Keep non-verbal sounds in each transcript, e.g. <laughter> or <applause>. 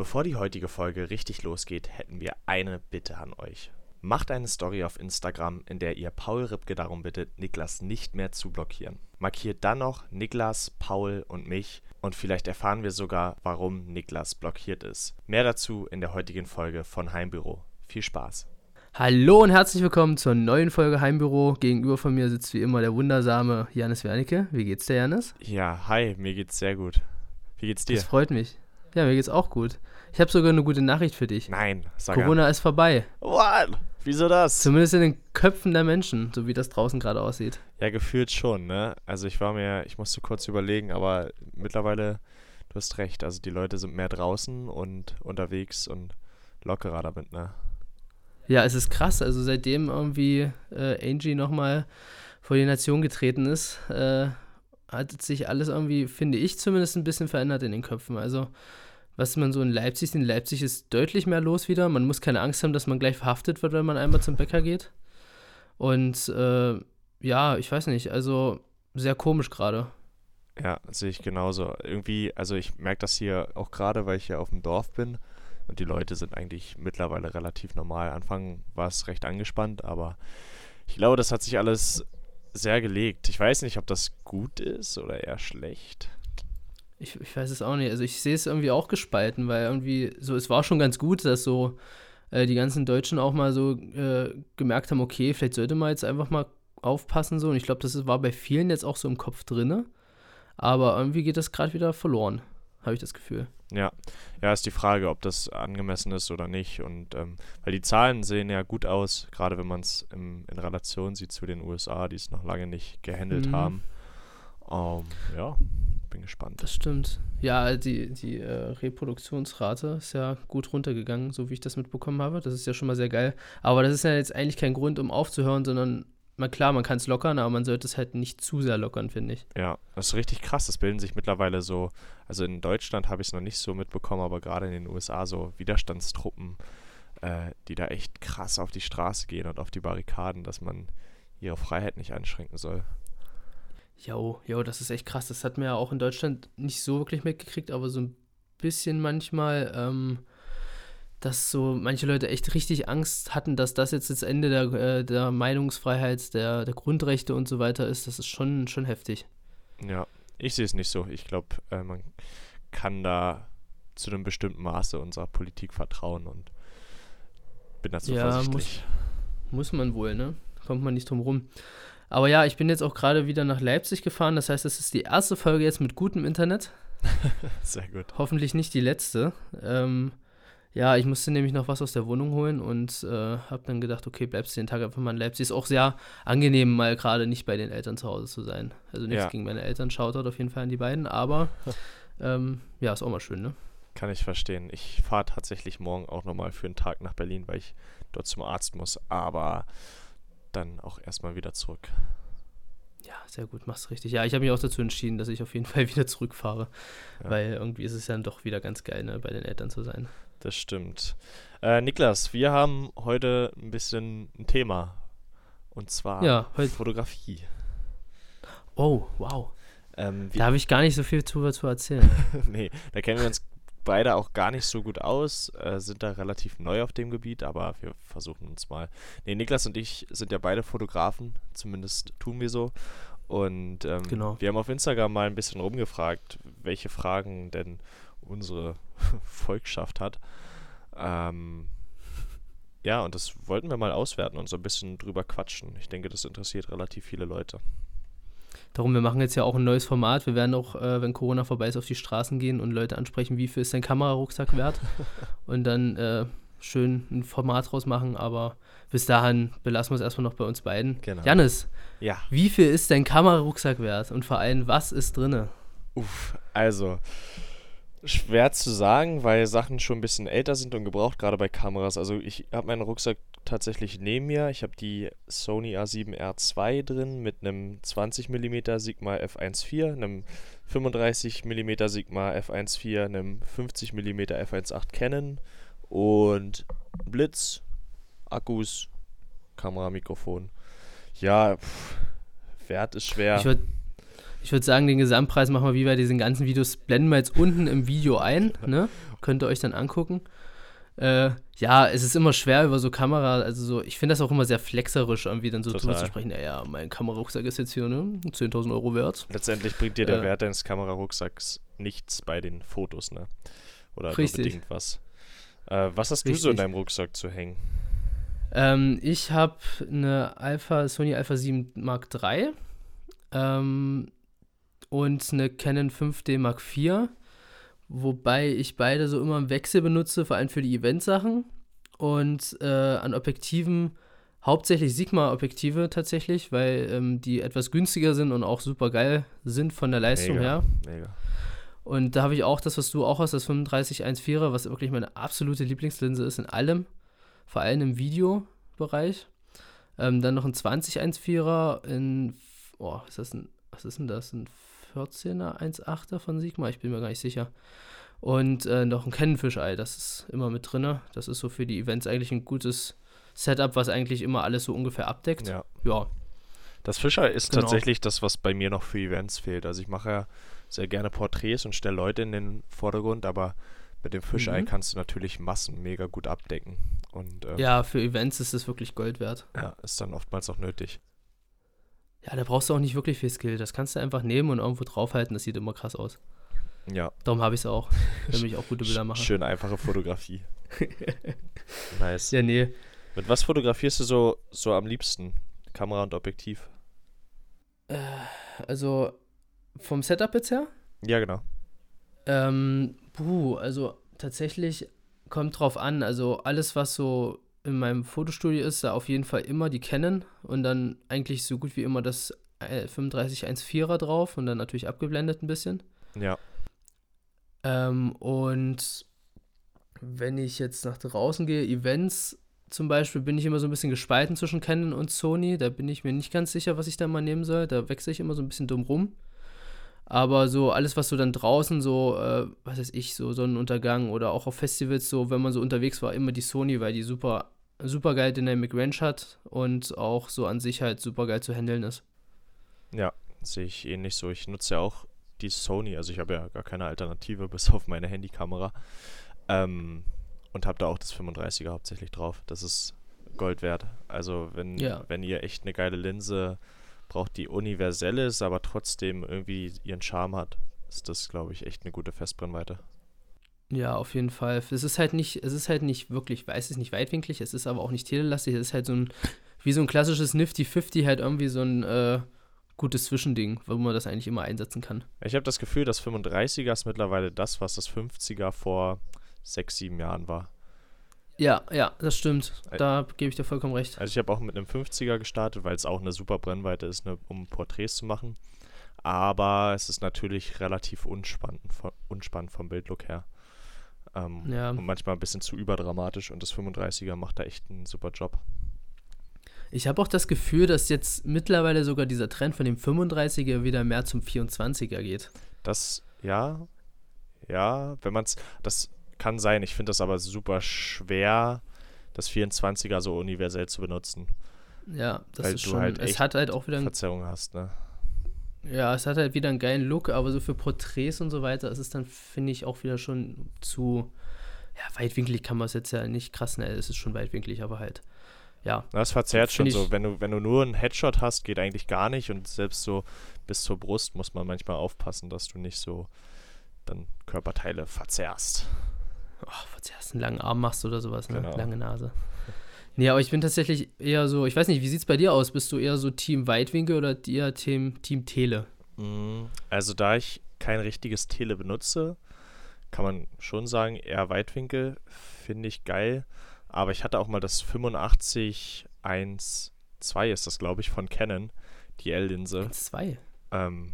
Bevor die heutige Folge richtig losgeht, hätten wir eine Bitte an euch. Macht eine Story auf Instagram, in der ihr Paul Ripke darum bittet, Niklas nicht mehr zu blockieren. Markiert dann noch Niklas, Paul und mich und vielleicht erfahren wir sogar, warum Niklas blockiert ist. Mehr dazu in der heutigen Folge von Heimbüro. Viel Spaß! Hallo und herzlich willkommen zur neuen Folge Heimbüro. Gegenüber von mir sitzt wie immer der wundersame Janis Wernicke. Wie geht's dir, Janis? Ja, hi, mir geht's sehr gut. Wie geht's dir? Das freut mich. Ja, mir geht's auch gut. Ich habe sogar eine gute Nachricht für dich. Nein, sag Corona an. ist vorbei. What? Wieso das? Zumindest in den Köpfen der Menschen, so wie das draußen gerade aussieht. Ja, gefühlt schon, ne? Also ich war mir, ich musste kurz überlegen, aber mittlerweile, du hast recht, also die Leute sind mehr draußen und unterwegs und lockerer damit, ne? Ja, es ist krass. Also seitdem irgendwie äh, Angie nochmal vor die Nation getreten ist, äh, hat sich alles irgendwie, finde ich zumindest, ein bisschen verändert in den Köpfen. Also was man so in Leipzig sieht, in Leipzig ist deutlich mehr los wieder. Man muss keine Angst haben, dass man gleich verhaftet wird, wenn man einmal zum Bäcker geht. Und äh, ja, ich weiß nicht, also sehr komisch gerade. Ja, sehe ich genauso. Irgendwie, also ich merke das hier auch gerade, weil ich hier auf dem Dorf bin und die Leute sind eigentlich mittlerweile relativ normal. Anfang war es recht angespannt, aber ich glaube, das hat sich alles sehr gelegt. Ich weiß nicht, ob das gut ist oder eher schlecht. Ich, ich weiß es auch nicht. Also ich sehe es irgendwie auch gespalten, weil irgendwie so, es war schon ganz gut, dass so äh, die ganzen Deutschen auch mal so äh, gemerkt haben, okay, vielleicht sollte man jetzt einfach mal aufpassen so. Und ich glaube, das war bei vielen jetzt auch so im Kopf drinne. Aber irgendwie geht das gerade wieder verloren, habe ich das Gefühl. Ja, ja, ist die Frage, ob das angemessen ist oder nicht. Und ähm, weil die Zahlen sehen ja gut aus, gerade wenn man es in Relation sieht zu den USA, die es noch lange nicht gehandelt mhm. haben. Um, ähm, ja, bin gespannt. Das stimmt. Ja, die, die äh, Reproduktionsrate ist ja gut runtergegangen, so wie ich das mitbekommen habe. Das ist ja schon mal sehr geil. Aber das ist ja jetzt eigentlich kein Grund, um aufzuhören, sondern mal klar, man kann es lockern, aber man sollte es halt nicht zu sehr lockern, finde ich. Ja, das ist richtig krass. Das bilden sich mittlerweile so, also in Deutschland habe ich es noch nicht so mitbekommen, aber gerade in den USA so Widerstandstruppen, äh, die da echt krass auf die Straße gehen und auf die Barrikaden, dass man ihre Freiheit nicht einschränken soll. Jo, jo, das ist echt krass. Das hat man ja auch in Deutschland nicht so wirklich mitgekriegt, aber so ein bisschen manchmal, ähm, dass so manche Leute echt richtig Angst hatten, dass das jetzt das Ende der, äh, der Meinungsfreiheit, der, der Grundrechte und so weiter ist. Das ist schon, schon heftig. Ja, ich sehe es nicht so. Ich glaube, äh, man kann da zu einem bestimmten Maße unserer Politik vertrauen und bin dazu ja, vorsichtig. Muss, muss man wohl, ne? Kommt man nicht drum rum. Aber ja, ich bin jetzt auch gerade wieder nach Leipzig gefahren. Das heißt, das ist die erste Folge jetzt mit gutem Internet. <laughs> Sehr gut. Hoffentlich nicht die letzte. Ähm, ja, ich musste nämlich noch was aus der Wohnung holen und äh, habe dann gedacht, okay, bleibst du den Tag einfach mal in Leipzig. Ist auch sehr angenehm, mal gerade nicht bei den Eltern zu Hause zu sein. Also nichts ja. gegen meine Eltern, schaut auf jeden Fall an die beiden, aber <laughs> ähm, ja, ist auch mal schön, ne? Kann ich verstehen. Ich fahre tatsächlich morgen auch nochmal für einen Tag nach Berlin, weil ich dort zum Arzt muss. Aber dann auch erstmal wieder zurück. Ja, sehr gut, machst richtig. Ja, ich habe mich auch dazu entschieden, dass ich auf jeden <laughs> Fall wieder zurückfahre, ja. weil irgendwie ist es dann doch wieder ganz geil, ne, bei den Eltern zu sein. Das stimmt. Äh, Niklas, wir haben heute ein bisschen ein Thema und zwar ja, Fotografie. Oh, wow. Ähm, da habe ich gar nicht so viel zu, zu erzählen. <laughs> nee, da kennen wir uns beide auch gar nicht so gut aus, äh, sind da relativ neu auf dem Gebiet, aber wir versuchen uns mal. Ne, Niklas und ich sind ja beide Fotografen, zumindest tun wir so. Und ähm, genau. wir haben auf Instagram mal ein bisschen rumgefragt, welche Fragen denn unsere <laughs> Volkschaft hat. Ähm, ja, und das wollten wir mal auswerten und so ein bisschen drüber quatschen. Ich denke, das interessiert relativ viele Leute. Darum, wir machen jetzt ja auch ein neues Format. Wir werden auch, äh, wenn Corona vorbei ist, auf die Straßen gehen und Leute ansprechen, wie viel ist dein Kamerarucksack wert? <laughs> und dann äh, schön ein Format draus machen. Aber bis dahin belassen wir es erstmal noch bei uns beiden. Genau. Janis, ja. wie viel ist dein Kamerarucksack wert? Und vor allem, was ist drinne? Uff, also schwer zu sagen, weil Sachen schon ein bisschen älter sind und gebraucht, gerade bei Kameras. Also ich habe meinen Rucksack tatsächlich neben mir. Ich habe die Sony A7R2 drin mit einem 20 mm Sigma f1.4, einem 35 mm Sigma f1.4, einem 50 mm f1.8 Canon und Blitz, Akkus, Kamera, Mikrofon. Ja, pff, Wert ist schwer. Ich würde Ich würde sagen, den Gesamtpreis machen wir wie bei diesen ganzen Videos, blenden wir jetzt unten im Video ein, ne? Könnt ihr euch dann angucken. Äh, ja, es ist immer schwer über so Kamera, also so, ich finde das auch immer sehr flexerisch, irgendwie dann so drüber zu sprechen, naja, mein Kamerarucksack ist jetzt hier, ne, 10.000 Euro wert. Letztendlich bringt dir der äh, Wert deines Kamerarucksacks nichts bei den Fotos, ne? Oder richtig. nur bedingt was. Äh, was hast richtig. du so in deinem Rucksack zu hängen? Ähm, ich habe eine Alpha, Sony Alpha 7 Mark III ähm, und eine Canon 5D Mark IV wobei ich beide so immer im Wechsel benutze, vor allem für die Eventsachen. Und äh, an Objektiven hauptsächlich Sigma-Objektive tatsächlich, weil ähm, die etwas günstiger sind und auch super geil sind von der Leistung mega, her. Mega. Und da habe ich auch das, was du auch hast, das 3514er, was wirklich meine absolute Lieblingslinse ist in allem, vor allem im Videobereich. Ähm, dann noch ein 2014er in, oh, ist das ein, was ist denn das? Ein 14er 1.8er von Sigma, ich bin mir gar nicht sicher. Und äh, noch ein Kennenfischei, das ist immer mit drin. Das ist so für die Events eigentlich ein gutes Setup, was eigentlich immer alles so ungefähr abdeckt. Ja. ja. Das Fischer ist genau. tatsächlich das, was bei mir noch für Events fehlt. Also ich mache ja sehr gerne Porträts und stelle Leute in den Vordergrund, aber mit dem Fischei mhm. kannst du natürlich Massen mega gut abdecken. Und, ähm, ja, für Events ist es wirklich Gold wert. Ja, ist dann oftmals auch nötig. Ja, da brauchst du auch nicht wirklich viel Skill. Das kannst du einfach nehmen und irgendwo draufhalten. Das sieht immer krass aus. Ja. Darum habe ich es auch. <laughs> Damit ich auch gute Bilder mache. Schön einfache Fotografie. <laughs> nice. Ja, nee. Mit was fotografierst du so, so am liebsten? Kamera und Objektiv? Äh, also vom Setup jetzt her? Ja, genau. Ähm, puh, also tatsächlich kommt drauf an. Also alles, was so in meinem Fotostudio ist, da auf jeden Fall immer die Canon und dann eigentlich so gut wie immer das 3514er drauf und dann natürlich abgeblendet ein bisschen. Ja. Ähm, und wenn ich jetzt nach draußen gehe, Events zum Beispiel, bin ich immer so ein bisschen gespalten zwischen Canon und Sony. Da bin ich mir nicht ganz sicher, was ich da mal nehmen soll. Da wechsle ich immer so ein bisschen dumm rum. Aber so alles, was so dann draußen so, äh, was weiß ich, so Sonnenuntergang oder auch auf Festivals, so, wenn man so unterwegs war, immer die Sony, weil die super, super geil Dynamic Range hat und auch so an sich halt super geil zu handeln ist. Ja, sehe ich ähnlich so. Ich nutze ja auch die Sony, also ich habe ja gar keine Alternative <laughs> bis auf meine Handykamera. Ähm, und habe da auch das 35er hauptsächlich drauf. Das ist Gold wert. Also wenn, ja. wenn ihr echt eine geile Linse braucht, die universell ist, aber trotzdem irgendwie ihren Charme hat, ist das, glaube ich, echt eine gute Festbrennweite. Ja, auf jeden Fall. Es ist halt nicht, es ist halt nicht wirklich, weiß es nicht weitwinklig, es ist aber auch nicht telelastig, es ist halt so ein, wie so ein klassisches Nifty 50, halt irgendwie so ein äh, gutes Zwischending, wo man das eigentlich immer einsetzen kann. Ich habe das Gefühl, das 35er ist mittlerweile das, was das 50er vor sechs, sieben Jahren war. Ja, ja, das stimmt. Da gebe ich dir vollkommen recht. Also ich habe auch mit einem 50er gestartet, weil es auch eine super Brennweite ist, ne, um Porträts zu machen. Aber es ist natürlich relativ unspannend, unspannend vom Bildlook her. Ähm, ja. Und manchmal ein bisschen zu überdramatisch und das 35er macht da echt einen super Job. Ich habe auch das Gefühl, dass jetzt mittlerweile sogar dieser Trend von dem 35er wieder mehr zum 24er geht. Das, ja, ja, wenn man es, das kann sein. Ich finde das aber super schwer, das 24er so universell zu benutzen. Ja, das weil ist schon. Halt es hat halt auch wieder Verzerrung hast, ne? Ja, es hat halt wieder einen geilen Look, aber so für Porträts und so weiter ist es dann, finde ich, auch wieder schon zu. Ja, weitwinklig kann man es jetzt ja nicht krass, ne? Es ist schon weitwinklig, aber halt. Ja. Das verzerrt schon so. Wenn du, wenn du nur einen Headshot hast, geht eigentlich gar nicht und selbst so bis zur Brust muss man manchmal aufpassen, dass du nicht so dann Körperteile verzerrst oh, was einen langen Arm machst oder sowas, ne? Genau. Lange Nase. <laughs> Nee, aber ich bin tatsächlich eher so, ich weiß nicht, wie sieht es bei dir aus? Bist du eher so Team Weitwinkel oder eher Team, Team Tele? Mm, also da ich kein richtiges Tele benutze, kann man schon sagen, eher Weitwinkel finde ich geil. Aber ich hatte auch mal das 85 1.2 ist das, glaube ich, von Canon, die L-Linse. 1.2? Ähm,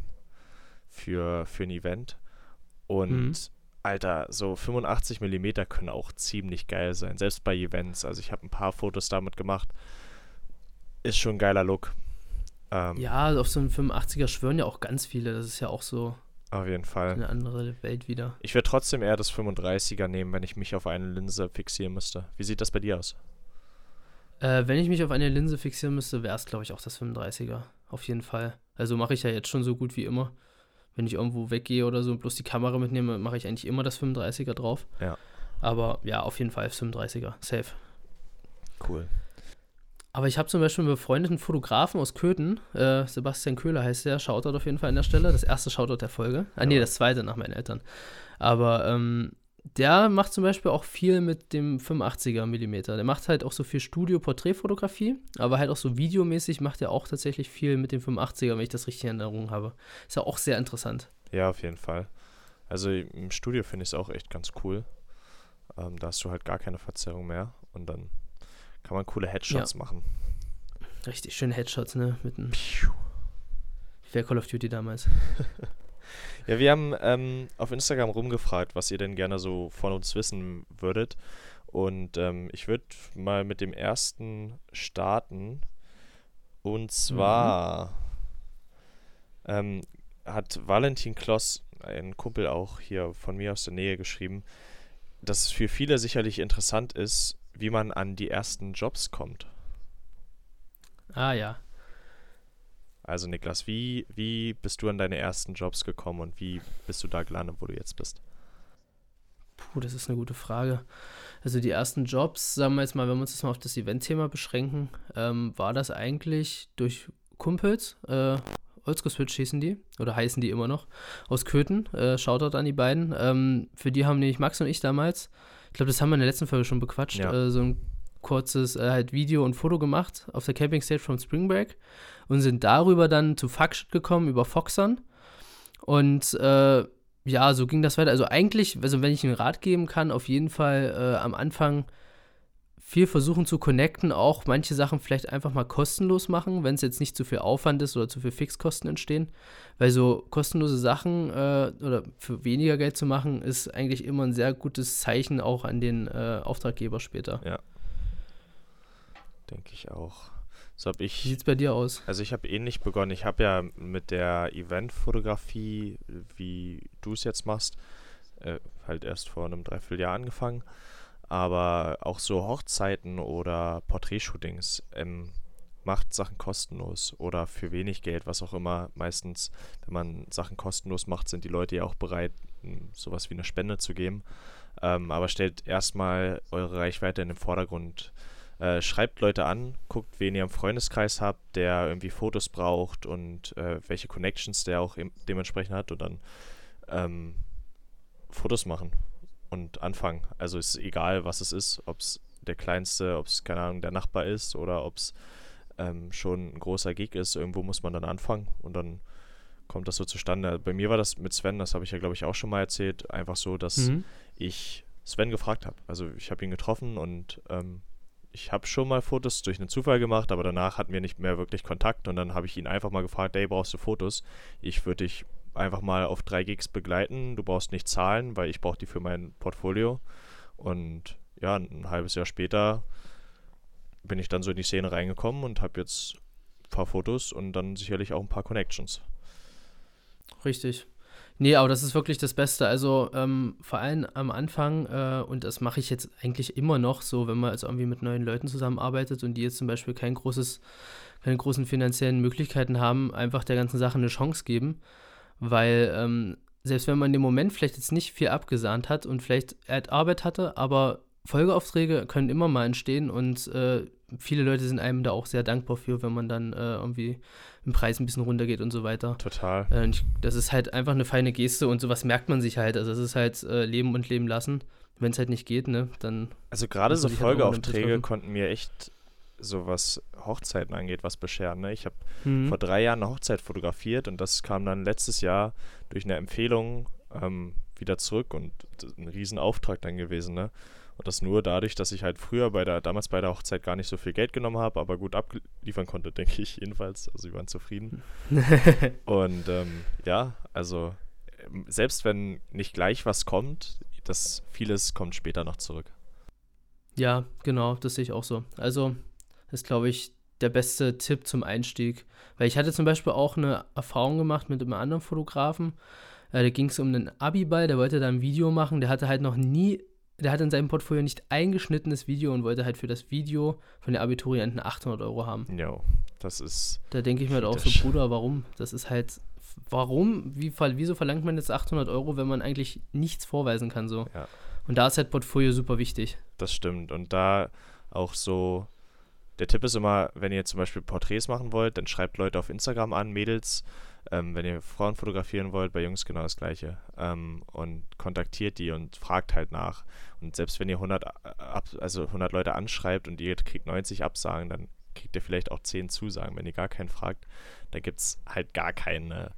für, für ein Event. Und mhm. Alter, so 85 mm können auch ziemlich geil sein, selbst bei Events. Also ich habe ein paar Fotos damit gemacht. Ist schon ein geiler Look. Ähm, ja, auf so einem 85er schwören ja auch ganz viele. Das ist ja auch so auf jeden Fall. Eine andere Welt wieder. Ich würde trotzdem eher das 35er nehmen, wenn ich mich auf eine Linse fixieren müsste. Wie sieht das bei dir aus? Äh, wenn ich mich auf eine Linse fixieren müsste, wäre es, glaube ich, auch das 35er. Auf jeden Fall. Also mache ich ja jetzt schon so gut wie immer. Wenn ich irgendwo weggehe oder so und bloß die Kamera mitnehme, mache ich eigentlich immer das 35er drauf. Ja. Aber ja, auf jeden Fall 35er, safe. Cool. Aber ich habe zum Beispiel einen befreundeten Fotografen aus Köthen, äh, Sebastian Köhler heißt der, Shoutout auf jeden Fall an der Stelle. Das erste Shoutout der Folge. Ah, nee, das zweite nach meinen Eltern. Aber ähm, der macht zum Beispiel auch viel mit dem 85er Millimeter. Der macht halt auch so viel Studio-Porträtfotografie, aber halt auch so videomäßig macht er auch tatsächlich viel mit dem 85er, wenn ich das richtig in Erinnerung habe. Ist ja auch sehr interessant. Ja, auf jeden Fall. Also im Studio finde ich es auch echt ganz cool. Ähm, da hast du halt gar keine Verzerrung mehr und dann kann man coole Headshots ja. machen. Richtig schöne Headshots, ne? Mit einem. Wie Call of Duty damals. <laughs> Ja, wir haben ähm, auf Instagram rumgefragt, was ihr denn gerne so von uns wissen würdet. Und ähm, ich würde mal mit dem ersten starten. Und zwar mhm. ähm, hat Valentin Kloss, ein Kumpel auch hier von mir aus der Nähe, geschrieben, dass es für viele sicherlich interessant ist, wie man an die ersten Jobs kommt. Ah ja. Also Niklas, wie, wie bist du an deine ersten Jobs gekommen und wie bist du da gelandet, wo du jetzt bist? Puh, das ist eine gute Frage. Also die ersten Jobs, sagen wir jetzt mal, wenn wir uns das mal auf das Event-Thema beschränken, ähm, war das eigentlich durch Kumpels, äh, Oldschool Switch hießen die, oder heißen die immer noch, aus Köthen, äh, Shoutout an die beiden. Ähm, für die haben nämlich Max und ich damals, ich glaube, das haben wir in der letzten Folge schon bequatscht, ja. äh, so ein kurzes äh, halt Video und Foto gemacht auf der Camping Stage von Spring Break und sind darüber dann zu Fuckshit gekommen über Foxern. Und äh, ja, so ging das weiter. Also eigentlich, also wenn ich einen Rat geben kann, auf jeden Fall äh, am Anfang viel versuchen zu connecten, auch manche Sachen vielleicht einfach mal kostenlos machen, wenn es jetzt nicht zu viel Aufwand ist oder zu viel Fixkosten entstehen. Weil so kostenlose Sachen äh, oder für weniger Geld zu machen, ist eigentlich immer ein sehr gutes Zeichen auch an den äh, Auftraggeber später. Ja. Denke ich auch. So habe ich. Wie sieht's bei dir aus? Also ich habe ähnlich begonnen. Ich habe ja mit der Eventfotografie, wie du es jetzt machst, äh, halt erst vor einem Dreivierteljahr angefangen. Aber auch so Hochzeiten oder Porträtshootings ähm, macht Sachen kostenlos oder für wenig Geld, was auch immer. Meistens, wenn man Sachen kostenlos macht, sind die Leute ja auch bereit, sowas wie eine Spende zu geben. Ähm, aber stellt erstmal eure Reichweite in den Vordergrund äh, schreibt Leute an, guckt, wen ihr im Freundeskreis habt, der irgendwie Fotos braucht und äh, welche Connections der auch dementsprechend hat und dann ähm, Fotos machen und anfangen. Also ist egal, was es ist, ob es der kleinste, ob es, keine Ahnung, der Nachbar ist oder ob es ähm, schon ein großer Gig ist. Irgendwo muss man dann anfangen und dann kommt das so zustande. Bei mir war das mit Sven, das habe ich ja, glaube ich, auch schon mal erzählt, einfach so, dass mhm. ich Sven gefragt habe. Also ich habe ihn getroffen und ähm, ich habe schon mal Fotos durch einen Zufall gemacht, aber danach hatten wir nicht mehr wirklich Kontakt und dann habe ich ihn einfach mal gefragt, hey, brauchst du Fotos? Ich würde dich einfach mal auf drei Gigs begleiten. Du brauchst nicht zahlen, weil ich brauche die für mein Portfolio. Und ja, ein halbes Jahr später bin ich dann so in die Szene reingekommen und habe jetzt ein paar Fotos und dann sicherlich auch ein paar Connections. Richtig. Nee, aber das ist wirklich das Beste. Also ähm, vor allem am Anfang, äh, und das mache ich jetzt eigentlich immer noch so, wenn man also irgendwie mit neuen Leuten zusammenarbeitet und die jetzt zum Beispiel kein großes, keine großen finanziellen Möglichkeiten haben, einfach der ganzen Sache eine Chance geben. Weil ähm, selbst wenn man in dem Moment vielleicht jetzt nicht viel abgesahnt hat und vielleicht Arbeit hatte, aber Folgeaufträge können immer mal entstehen und äh, viele Leute sind einem da auch sehr dankbar für, wenn man dann äh, irgendwie im Preis ein bisschen runtergeht und so weiter. Total. Äh, ich, das ist halt einfach eine feine Geste und sowas merkt man sich halt. Also das ist halt äh, Leben und Leben lassen. Wenn es halt nicht geht, ne, dann. Also gerade so Folgeaufträge halt konnten mir echt so was Hochzeiten angeht, was bescheren. Ne? Ich habe mhm. vor drei Jahren eine Hochzeit fotografiert und das kam dann letztes Jahr durch eine Empfehlung ähm, wieder zurück und ein Riesenauftrag dann gewesen. Ne? Und das nur dadurch, dass ich halt früher bei der, damals bei der Hochzeit gar nicht so viel Geld genommen habe, aber gut abliefern konnte, <laughs> denke ich jedenfalls. Also sie waren zufrieden. <laughs> und ähm, ja, also ähm, selbst wenn nicht gleich was kommt, das vieles kommt später noch zurück. Ja, genau, das sehe ich auch so. Also, das ist, glaube ich, der beste Tipp zum Einstieg. Weil ich hatte zum Beispiel auch eine Erfahrung gemacht mit einem anderen Fotografen. Äh, da ging es um einen Abiball, der wollte da ein Video machen, der hatte halt noch nie der hat in seinem Portfolio nicht eingeschnittenes Video und wollte halt für das Video von der Abiturienten 800 Euro haben. Jo, das ist. Da denke ich mir halt auch so. Bruder, warum? Das ist halt, warum? Wie, wieso verlangt man jetzt 800 Euro, wenn man eigentlich nichts vorweisen kann so? Ja. Und da ist halt Portfolio super wichtig. Das stimmt. Und da auch so, der Tipp ist immer, wenn ihr zum Beispiel Porträts machen wollt, dann schreibt Leute auf Instagram an, Mädels. Ähm, wenn ihr Frauen fotografieren wollt, bei Jungs genau das gleiche. Ähm, und kontaktiert die und fragt halt nach. Und selbst wenn ihr 100, ab, also 100 Leute anschreibt und ihr kriegt 90 Absagen, dann kriegt ihr vielleicht auch 10 Zusagen. Wenn ihr gar keinen fragt, da gibt es halt gar keine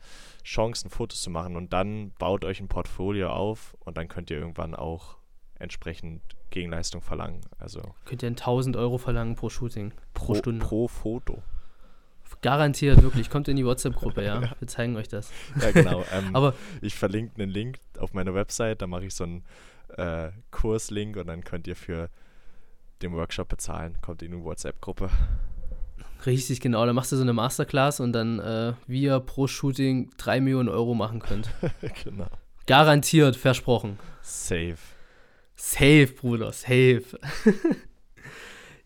Chancen, Fotos zu machen. Und dann baut euch ein Portfolio auf und dann könnt ihr irgendwann auch entsprechend Gegenleistung verlangen. Also Könnt ihr 1000 Euro verlangen pro Shooting, pro, Stunde. Pro Foto. Garantiert, wirklich. Kommt in die WhatsApp-Gruppe, ja. Wir zeigen euch das. Ja, genau. <laughs> Ähm, Aber ich verlinke einen Link auf meiner Website, da mache ich so einen äh, Kurslink und dann könnt ihr für den Workshop bezahlen. Kommt in die WhatsApp-Gruppe. richtig genau, da machst du so eine Masterclass und dann, äh, wie ihr pro Shooting 3 Millionen Euro machen könnt. <laughs> genau. Garantiert, versprochen. Safe. Safe, Bruder, safe. <laughs>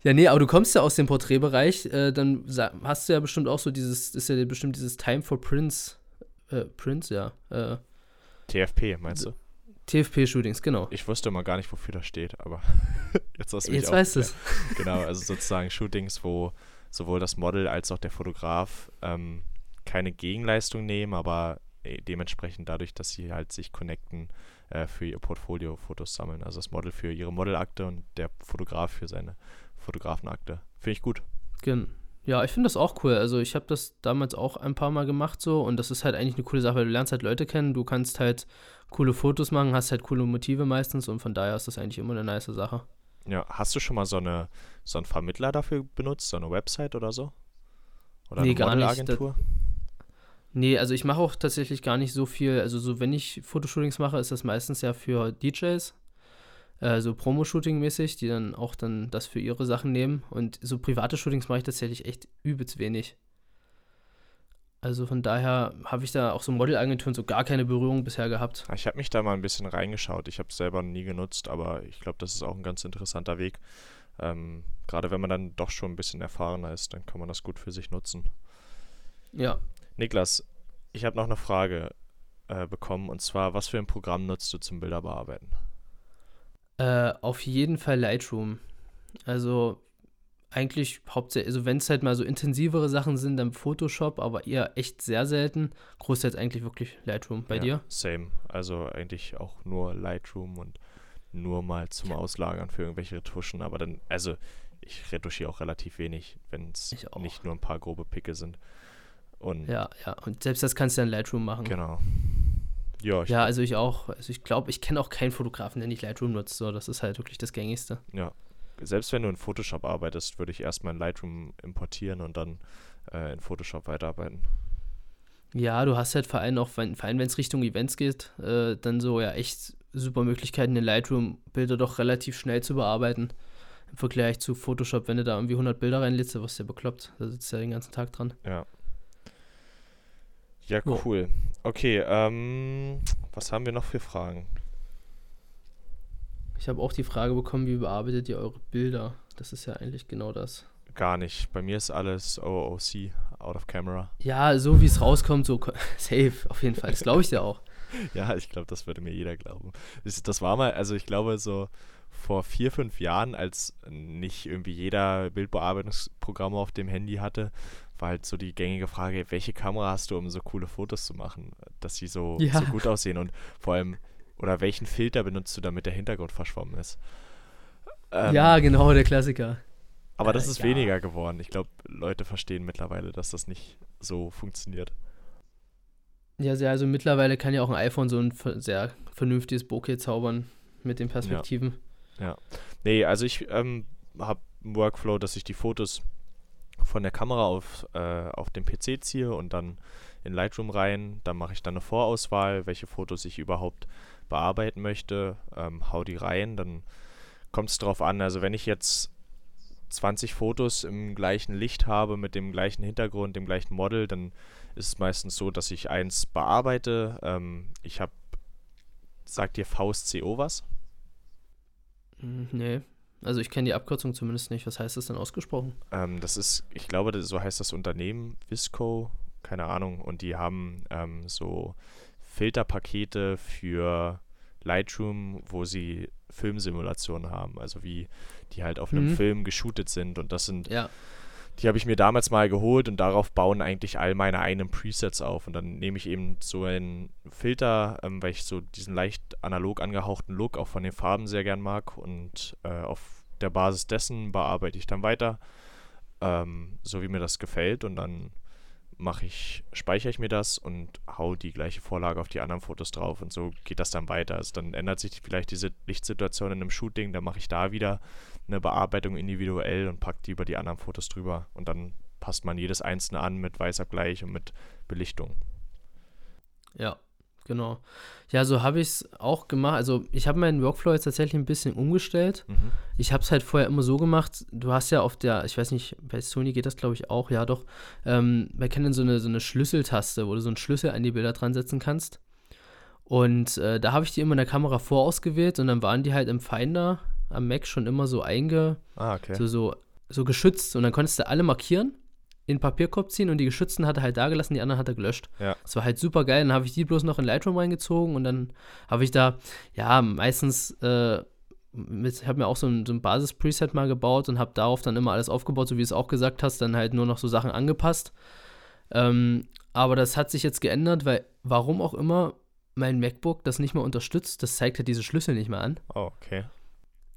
ja, nee, aber du kommst ja aus dem Porträtbereich, äh, dann hast du ja bestimmt auch so dieses, ist ja bestimmt dieses Time for Prince, äh, Prince, ja, äh, TFP, meinst du? TFP-Shootings, genau. Ich wusste immer gar nicht, wofür das steht, aber <laughs> jetzt hast du mich Jetzt weißt du es. Genau, also sozusagen Shootings, wo sowohl das Model als auch der Fotograf ähm, keine Gegenleistung nehmen, aber äh, dementsprechend dadurch, dass sie halt sich connecten, äh, für ihr Portfolio Fotos sammeln. Also das Model für ihre Modelakte und der Fotograf für seine Fotografenakte. Finde ich gut. Gen ja, ich finde das auch cool. Also ich habe das damals auch ein paar Mal gemacht so und das ist halt eigentlich eine coole Sache, weil du lernst halt Leute kennen, du kannst halt coole Fotos machen, hast halt coole Motive meistens und von daher ist das eigentlich immer eine nice Sache. Ja, hast du schon mal so eine so einen Vermittler dafür benutzt, so eine Website oder so? Oder Nee, eine gar nicht. Modelagentur? Nee, also ich mache auch tatsächlich gar nicht so viel, also so wenn ich Fotoshootings mache, ist das meistens ja für DJs, äh, so Promo-Shooting-mäßig, die dann auch dann das für ihre Sachen nehmen und so private Shootings mache ich tatsächlich echt übelst wenig. Also von daher habe ich da auch so Modelagenturen so gar keine Berührung bisher gehabt. Ich habe mich da mal ein bisschen reingeschaut. Ich habe es selber nie genutzt, aber ich glaube, das ist auch ein ganz interessanter Weg. Ähm, Gerade wenn man dann doch schon ein bisschen erfahrener ist, dann kann man das gut für sich nutzen. Ja, Niklas, ich habe noch eine Frage äh, bekommen und zwar, was für ein Programm nutzt du zum Bilder bearbeiten? Äh, auf jeden Fall Lightroom. Also eigentlich hauptsächlich, also wenn es halt mal so intensivere Sachen sind, dann Photoshop, aber eher echt sehr selten. Großteils eigentlich wirklich Lightroom. Bei ja, dir? Same. Also eigentlich auch nur Lightroom und nur mal zum Auslagern für irgendwelche Retuschen. Aber dann, also ich retuschiere auch relativ wenig, wenn es nicht nur ein paar grobe Picke sind. Und Ja, ja. Und selbst das kannst du ja in Lightroom machen. genau. Ja, Ja, also ich auch. Also ich glaube, ich kenne auch keinen Fotografen, der nicht Lightroom nutzt. So, das ist halt wirklich das Gängigste. ja. Selbst wenn du in Photoshop arbeitest, würde ich erstmal in Lightroom importieren und dann äh, in Photoshop weiterarbeiten. Ja, du hast halt vor allem auch, wenn, vor allem wenn es Richtung Events geht, äh, dann so ja echt super Möglichkeiten in Lightroom Bilder doch relativ schnell zu bearbeiten. Im Vergleich zu Photoshop, wenn du da irgendwie 100 Bilder reinlädst, was ja bekloppt. Da sitzt du ja den ganzen Tag dran. Ja. Ja, cool. Okay, ähm, was haben wir noch für Fragen? Ich habe auch die Frage bekommen, wie bearbeitet ihr eure Bilder? Das ist ja eigentlich genau das. Gar nicht. Bei mir ist alles OOC, out of camera. Ja, so wie es rauskommt, so <laughs> safe, auf jeden Fall. Das glaube ich dir auch. <laughs> Ja, ich glaube, das würde mir jeder glauben. Das, das war mal, also ich glaube, so vor vier, fünf Jahren, als nicht irgendwie jeder Bildbearbeitungsprogramm auf dem Handy hatte, war halt so die gängige Frage, welche Kamera hast du, um so coole Fotos zu machen, dass sie so, Ja. so gut aussehen und vor allem, oder welchen Filter benutzt du, damit der Hintergrund verschwommen ist? Ähm, ja, genau, der Klassiker. Aber das äh, ist ja. weniger geworden. Ich glaube, Leute verstehen mittlerweile, dass das nicht so funktioniert. Ja, sehr, also mittlerweile kann ja auch ein iPhone so ein sehr vernünftiges Bokeh zaubern mit den Perspektiven. Nee, also ich ähm, habe einen Workflow, dass ich die Fotos von der Kamera auf, äh, auf den PC ziehe und dann in Lightroom rein. Dann mache ich dann eine Vorauswahl, welche Fotos ich überhaupt bearbeiten möchte, ähm, hau die rein. Dann kommt es drauf an. Also wenn ich jetzt 20 Fotos im gleichen Licht habe, mit dem gleichen Hintergrund, dem gleichen Model, dann ist es meistens so, dass ich eins bearbeite. Ähm, ich habe, sagt dir VSCO was? Hm, nee. Also ich kenne die Abkürzung zumindest nicht. Was heißt das denn ausgesprochen? Ähm, das ist, ich glaube, so heißt das Unternehmen, Visco, keine Ahnung. Und die haben ähm, so Filterpakete für Lightroom, wo sie Filmsimulationen haben. Also wie die halt auf einem Mhm. Film geshootet sind. Und das sind Ja. Die habe ich mir damals mal geholt und darauf bauen eigentlich all meine eigenen Presets auf. Und dann nehme ich eben so einen Filter, ähm, weil ich so diesen leicht analog angehauchten Look auch von den Farben sehr gern mag. Und äh, auf der Basis dessen bearbeite ich dann weiter, ähm, so wie mir das gefällt. Und dann mache ich, speichere ich mir das und hau die gleiche Vorlage auf die anderen Fotos drauf. Und so geht das dann weiter. Also dann ändert sich vielleicht diese Lichtsituation in einem Shooting, dann mache ich da wieder eine Bearbeitung individuell und packt die über die anderen Fotos drüber. Und dann passt man jedes einzelne an mit Weißabgleich und mit Belichtung. Ja, genau. Ja, so habe ich es auch gemacht. Also ich habe meinen Workflow jetzt tatsächlich ein bisschen umgestellt. Mhm. Ich habe es halt vorher immer so gemacht, du hast ja auf der, ich weiß nicht, bei Sony geht das glaube ich auch, ja doch, ähm, bei Canon so eine, so eine Schlüsseltaste, wo du so einen Schlüssel an die Bilder dran setzen kannst. Und äh, da habe ich die immer in der Kamera vorausgewählt und dann waren die halt im Finder am Mac schon immer so einge, Ah, okay. so, so, so geschützt und dann konntest du alle markieren, in den Papierkorb ziehen und die geschützten hat er halt da gelassen, die anderen hat er gelöscht. Ja. Das war halt super geil. Dann habe ich die bloß noch in Lightroom reingezogen und dann habe ich da, ja, meistens, äh, ich habe mir auch so ein, so ein Basis-Preset mal gebaut und habe darauf dann immer alles aufgebaut, so wie du es auch gesagt hast, dann halt nur noch so Sachen angepasst. Ähm, aber das hat sich jetzt geändert, weil warum auch immer mein MacBook das nicht mehr unterstützt, das zeigt halt diese Schlüssel nicht mehr an. Oh, okay.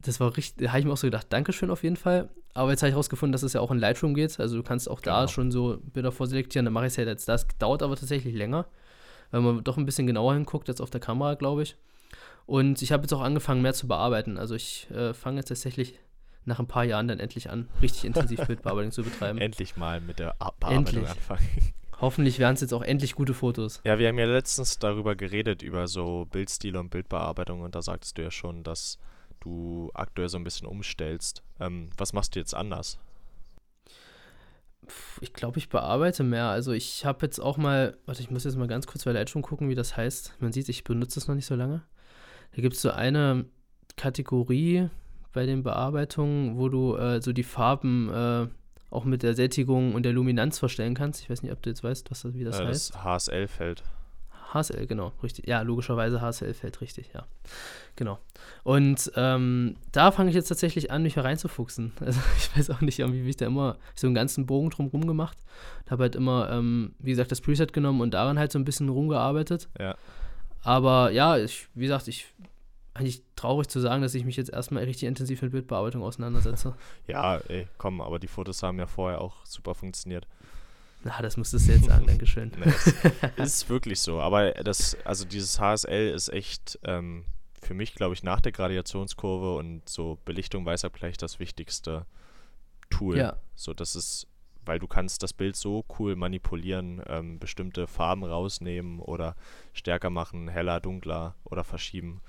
Das war richtig, da habe ich mir auch so gedacht, Dankeschön auf jeden Fall. Aber jetzt habe ich herausgefunden, dass es ja auch in Lightroom geht. Also du kannst auch da Genau. schon so Bilder vorselektieren. Dann mache ich es halt jetzt das. Dauert aber tatsächlich länger, weil man doch ein bisschen genauer hinguckt, jetzt auf der Kamera, glaube ich. Und ich habe jetzt auch angefangen, mehr zu bearbeiten. Also ich äh, fange jetzt tatsächlich nach ein paar Jahren dann endlich an, richtig intensiv <laughs> Bildbearbeitung zu betreiben. Endlich mal mit der Bearbeitung Endlich. anfangen. <laughs> Hoffentlich werden es jetzt auch endlich gute Fotos. Ja, wir haben ja letztens darüber geredet, über so Bildstile und Bildbearbeitung. Und da sagtest du ja schon, dass du aktuell so ein bisschen umstellst. Ähm, was machst du jetzt anders? Ich glaube, ich bearbeite mehr. Also ich habe jetzt auch mal, warte, ich muss jetzt mal ganz kurz bei Lightroom gucken, wie das heißt. Man sieht, ich benutze es noch nicht so lange. Da gibt es so eine Kategorie bei den Bearbeitungen, wo du äh, so die Farben äh, auch mit der Sättigung und der Luminanz verstellen kannst. Ich weiß nicht, ob du jetzt weißt, was das, wie das äh, heißt. das HSL-Feld. HSL, genau, richtig. Ja, logischerweise HSL fällt richtig, ja. Genau. Und ähm, da fange ich jetzt tatsächlich an, mich reinzufuchsen. <laughs> Also ich weiß auch nicht, irgendwie, wie ich da immer so einen ganzen Bogen drumherum gemacht. Habe halt immer, ähm, wie gesagt, das Preset genommen und daran halt so ein bisschen rumgearbeitet. Ja. Aber ja, ich, wie gesagt, ich eigentlich traurig zu sagen, dass ich mich jetzt erstmal richtig intensiv mit Bildbearbeitung auseinandersetze. <laughs> Ja, ey, komm, aber die Fotos haben ja vorher auch super funktioniert. Na, das musstest du jetzt sagen, <laughs> Dankeschön. Nee, <laughs> ist wirklich so. Aber das, also dieses HSL ist echt ähm, für mich, glaube ich, nach der Gradationskurve und so Belichtung, Weißabgleich das wichtigste Tool. Ja. So, das ist, weil du kannst das Bild so cool manipulieren, ähm, bestimmte Farben rausnehmen oder stärker machen, heller, dunkler oder verschieben.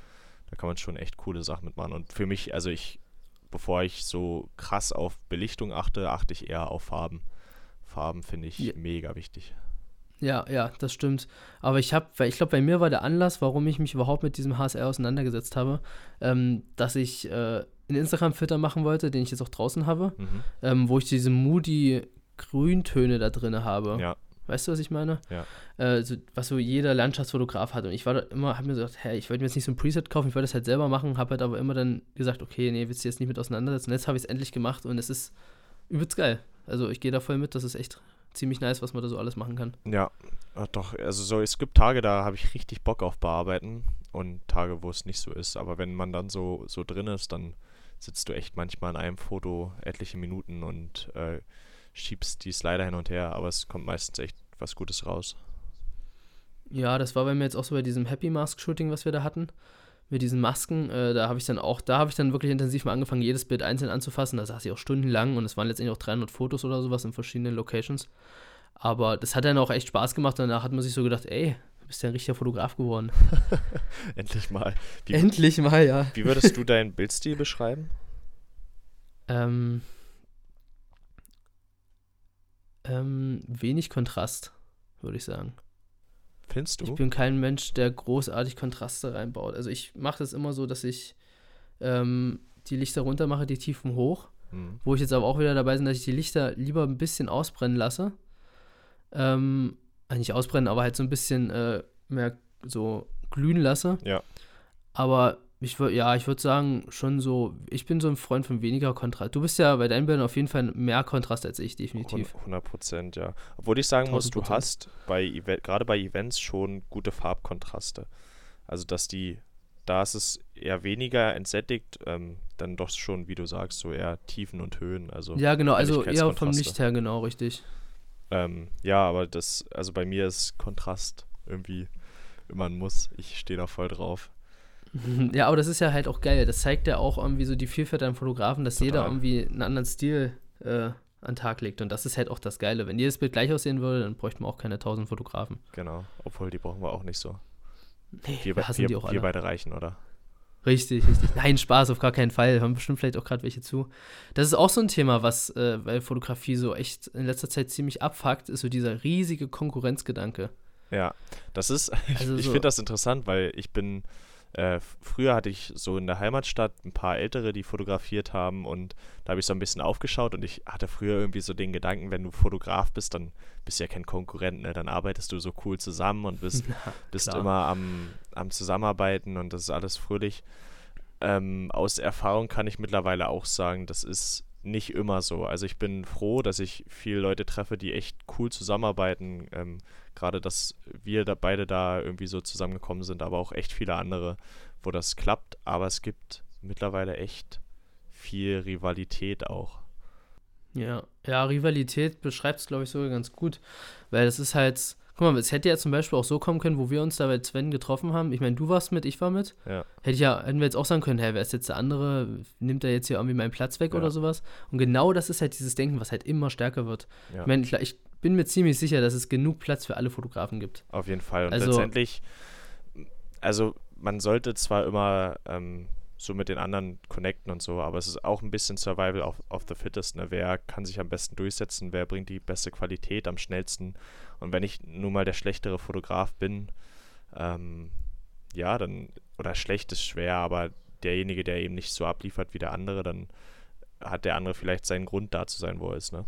Da kann man schon echt coole Sachen mitmachen. Und für mich, also ich, bevor ich so krass auf Belichtung achte, achte ich eher auf Farben. Farben finde ich Ja. mega wichtig. Ja, ja, das stimmt. Aber ich habe, ich glaube, bei mir war der Anlass, warum ich mich überhaupt mit diesem HSL auseinandergesetzt habe, ähm, dass ich äh, einen Instagram-Filter machen wollte, den ich jetzt auch draußen habe, Mhm. ähm, wo ich diese moody Grüntöne da drin habe. Ja. Weißt du, was ich meine? Ja. Äh, so, was so jeder Landschaftsfotograf hat. Und ich war da immer, habe mir gesagt, hey, ich wollte mir jetzt nicht so ein Preset kaufen, ich wollte das halt selber machen, habe halt aber immer dann gesagt, okay, nee, willst du jetzt nicht mit auseinandersetzen. Und jetzt habe ich es endlich gemacht und es ist übelst geil. Also ich gehe da voll mit, das ist echt ziemlich nice, was man da so alles machen kann. Ja, äh, doch, also so, es gibt Tage, da habe ich richtig Bock auf Bearbeiten und Tage, wo es nicht so ist. Aber wenn man dann so, so drin ist, dann sitzt du echt manchmal in einem Foto etliche Minuten und äh, schiebst die Slider hin und her, aber es kommt meistens echt was Gutes raus. Ja, das war bei mir jetzt auch so bei diesem Happy Mask Shooting, was wir da hatten. Mit diesen Masken, äh, da habe ich dann auch, da habe ich dann wirklich intensiv mal angefangen, jedes Bild einzeln anzufassen. Da saß ich auch stundenlang und es waren letztendlich auch 300 Fotos oder sowas in verschiedenen Locations. Aber das hat dann auch echt Spaß gemacht. Danach hat man sich so gedacht, ey, du bist ja ein richtiger Fotograf geworden. <laughs> Endlich mal. Wie, Endlich mal, ja. wie würdest du deinen Bildstil beschreiben? <laughs> Ähm, ähm, wenig Kontrast, würde ich sagen. Findest Ich du? bin kein Mensch, der großartig Kontraste reinbaut. Also ich mache das immer so, dass ich ähm, die Lichter runter mache, die Tiefen hoch. Mhm. Wo ich jetzt aber auch wieder dabei bin, dass ich die Lichter lieber ein bisschen ausbrennen lasse. Ähm, äh, nicht ausbrennen, aber halt so ein bisschen äh, mehr so glühen lasse. Ja. Aber ich würde, ja, ich würde sagen, schon so, ich bin so ein Freund von weniger Kontrast. Du bist ja bei deinen Bildern auf jeden Fall mehr Kontrast als ich, definitiv. 100 Prozent, ja. Obwohl ich sagen muss, du 1000%. hast bei gerade bei Events schon gute Farbkontraste. Also dass die, da ist es eher weniger entsättigt, ähm, dann doch schon, wie du sagst, so eher Tiefen und Höhen. Also Ja, genau, also eher vom. Licht her, genau, richtig. Ähm, ja, aber das, also bei mir ist Kontrast irgendwie immer ein Muss. Ich stehe da voll drauf. <laughs> Ja, aber das ist ja halt auch geil. Das zeigt ja auch irgendwie so die Vielfalt an Fotografen, dass jeder Total. irgendwie einen anderen Stil äh, an den Tag legt. Und das ist halt auch das Geile. Wenn jedes Bild gleich aussehen würde, dann bräuchten wir auch keine tausend Fotografen. Genau. Obwohl, die brauchen wir auch nicht so. Nee, Wir, wir wir, die auch wir alle. beide reichen, oder? Richtig, richtig. Nein, Spaß, auf gar keinen Fall. Haben bestimmt vielleicht auch gerade welche zu. Das ist auch so ein Thema, was äh, bei Fotografie so echt in letzter Zeit ziemlich abfuckt, ist so dieser riesige Konkurrenzgedanke. Ja, das ist, <laughs> Also ich so- finde das interessant, weil ich bin, äh, früher hatte ich so in der Heimatstadt ein paar Ältere, die fotografiert haben und da habe ich so ein bisschen aufgeschaut und ich hatte früher irgendwie so den Gedanken, wenn du Fotograf bist, dann bist du ja kein Konkurrent, ne? Dann arbeitest du so cool zusammen und bist, <laughs> bist klar. immer am, am Zusammenarbeiten und das ist alles fröhlich. Ähm, aus Erfahrung kann ich mittlerweile auch sagen, das ist nicht immer so. Also ich bin froh, dass ich viele Leute treffe, die echt cool zusammenarbeiten. Ähm, Gerade, dass wir da beide da irgendwie so zusammengekommen sind, aber auch echt viele andere, wo das klappt. Aber es gibt mittlerweile echt viel Rivalität auch. Ja, ja, Rivalität beschreibt es, glaube ich, sogar ganz gut. Weil das ist halt, guck mal, es hätte ja zum Beispiel auch so kommen können, wo wir uns da bei Sven getroffen haben. Ich meine, du warst mit, ich war mit. Ja. Hätte ich ja, hätten wir jetzt auch sagen können, hey, wer ist jetzt der andere? Nimmt er jetzt hier irgendwie meinen Platz weg Ja. oder sowas? Und genau das ist halt dieses Denken, was halt immer stärker wird. Ja. Ich meine, klar, ich bin mir ziemlich sicher, dass es genug Platz für alle Fotografen gibt. Auf jeden Fall. Und Also- letztendlich, also man sollte zwar immer ähm, so mit den anderen connecten und so, aber es ist auch ein bisschen Survival of, of the Fittest. Ne? Wer kann sich am besten durchsetzen? Wer bringt die beste Qualität am schnellsten? Und wenn ich nun mal der schlechtere Fotograf bin, ähm, ja, dann, oder schlecht ist schwer, aber derjenige, der eben nicht so abliefert wie der andere, dann hat der andere vielleicht seinen Grund da zu sein, wo er ist, ne?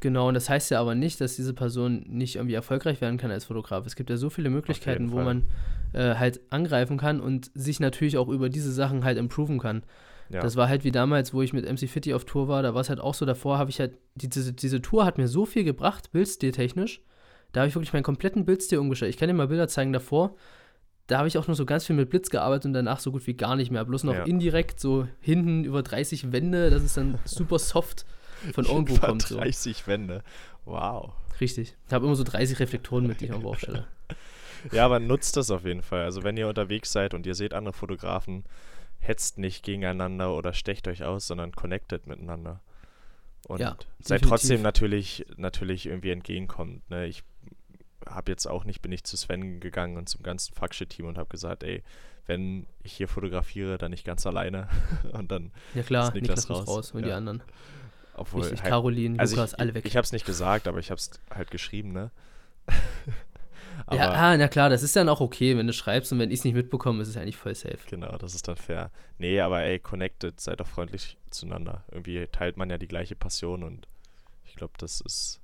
Genau, und das heißt ja aber nicht, dass diese Person nicht irgendwie erfolgreich werden kann als Fotograf. Es gibt ja so viele Möglichkeiten, wo man äh, halt angreifen kann und sich natürlich auch über diese Sachen halt improven kann. Ja. Das war halt wie damals, wo ich mit MC Fitty auf Tour war, da war es halt auch so, davor habe ich halt, die, diese, diese Tour hat mir so viel gebracht, bildstiltechnisch. Da habe ich wirklich meinen kompletten Bildstil umgestellt. Ich kann dir mal Bilder zeigen davor. Da habe ich auch nur so ganz viel mit Blitz gearbeitet und danach so gut wie gar nicht mehr. Bloß noch Ja. indirekt so hinten über 30 Wände, dass es dann <laughs> super soft von irgendwo Über kommt. So. 30 Wände. Wow. Richtig. Ich habe immer so 30 Reflektoren mit, die ich irgendwo aufstelle. <laughs> Ja, aber nutzt das auf jeden Fall. Also wenn ihr unterwegs seid und ihr seht andere Fotografen, hetzt nicht gegeneinander oder stecht euch aus, sondern connectet miteinander. Und Ja, seid definitiv. trotzdem natürlich, natürlich irgendwie entgegenkommend. Ne? Ich habe jetzt auch nicht, bin ich zu Sven gegangen und zum ganzen Fuckshit-Team und habe gesagt, ey, wenn ich hier fotografiere, dann nicht ganz alleine. <laughs> und dann, Ja klar, Ist Niklas Niklas raus? raus und Ja. die anderen. obwohl. Richtig, halt- Caroline, also Lukas, ich, alle weg. Ich habe es nicht gesagt, aber ich habe es halt geschrieben, ne? <laughs> aber ja, ah, na klar, das ist dann auch okay, wenn du schreibst und wenn ich es nicht mitbekomme, ist es eigentlich voll safe. Genau, das ist dann fair. Nee, aber ey, connected, seid doch freundlich zueinander. Irgendwie teilt man ja die gleiche Passion und ich glaube, das ist,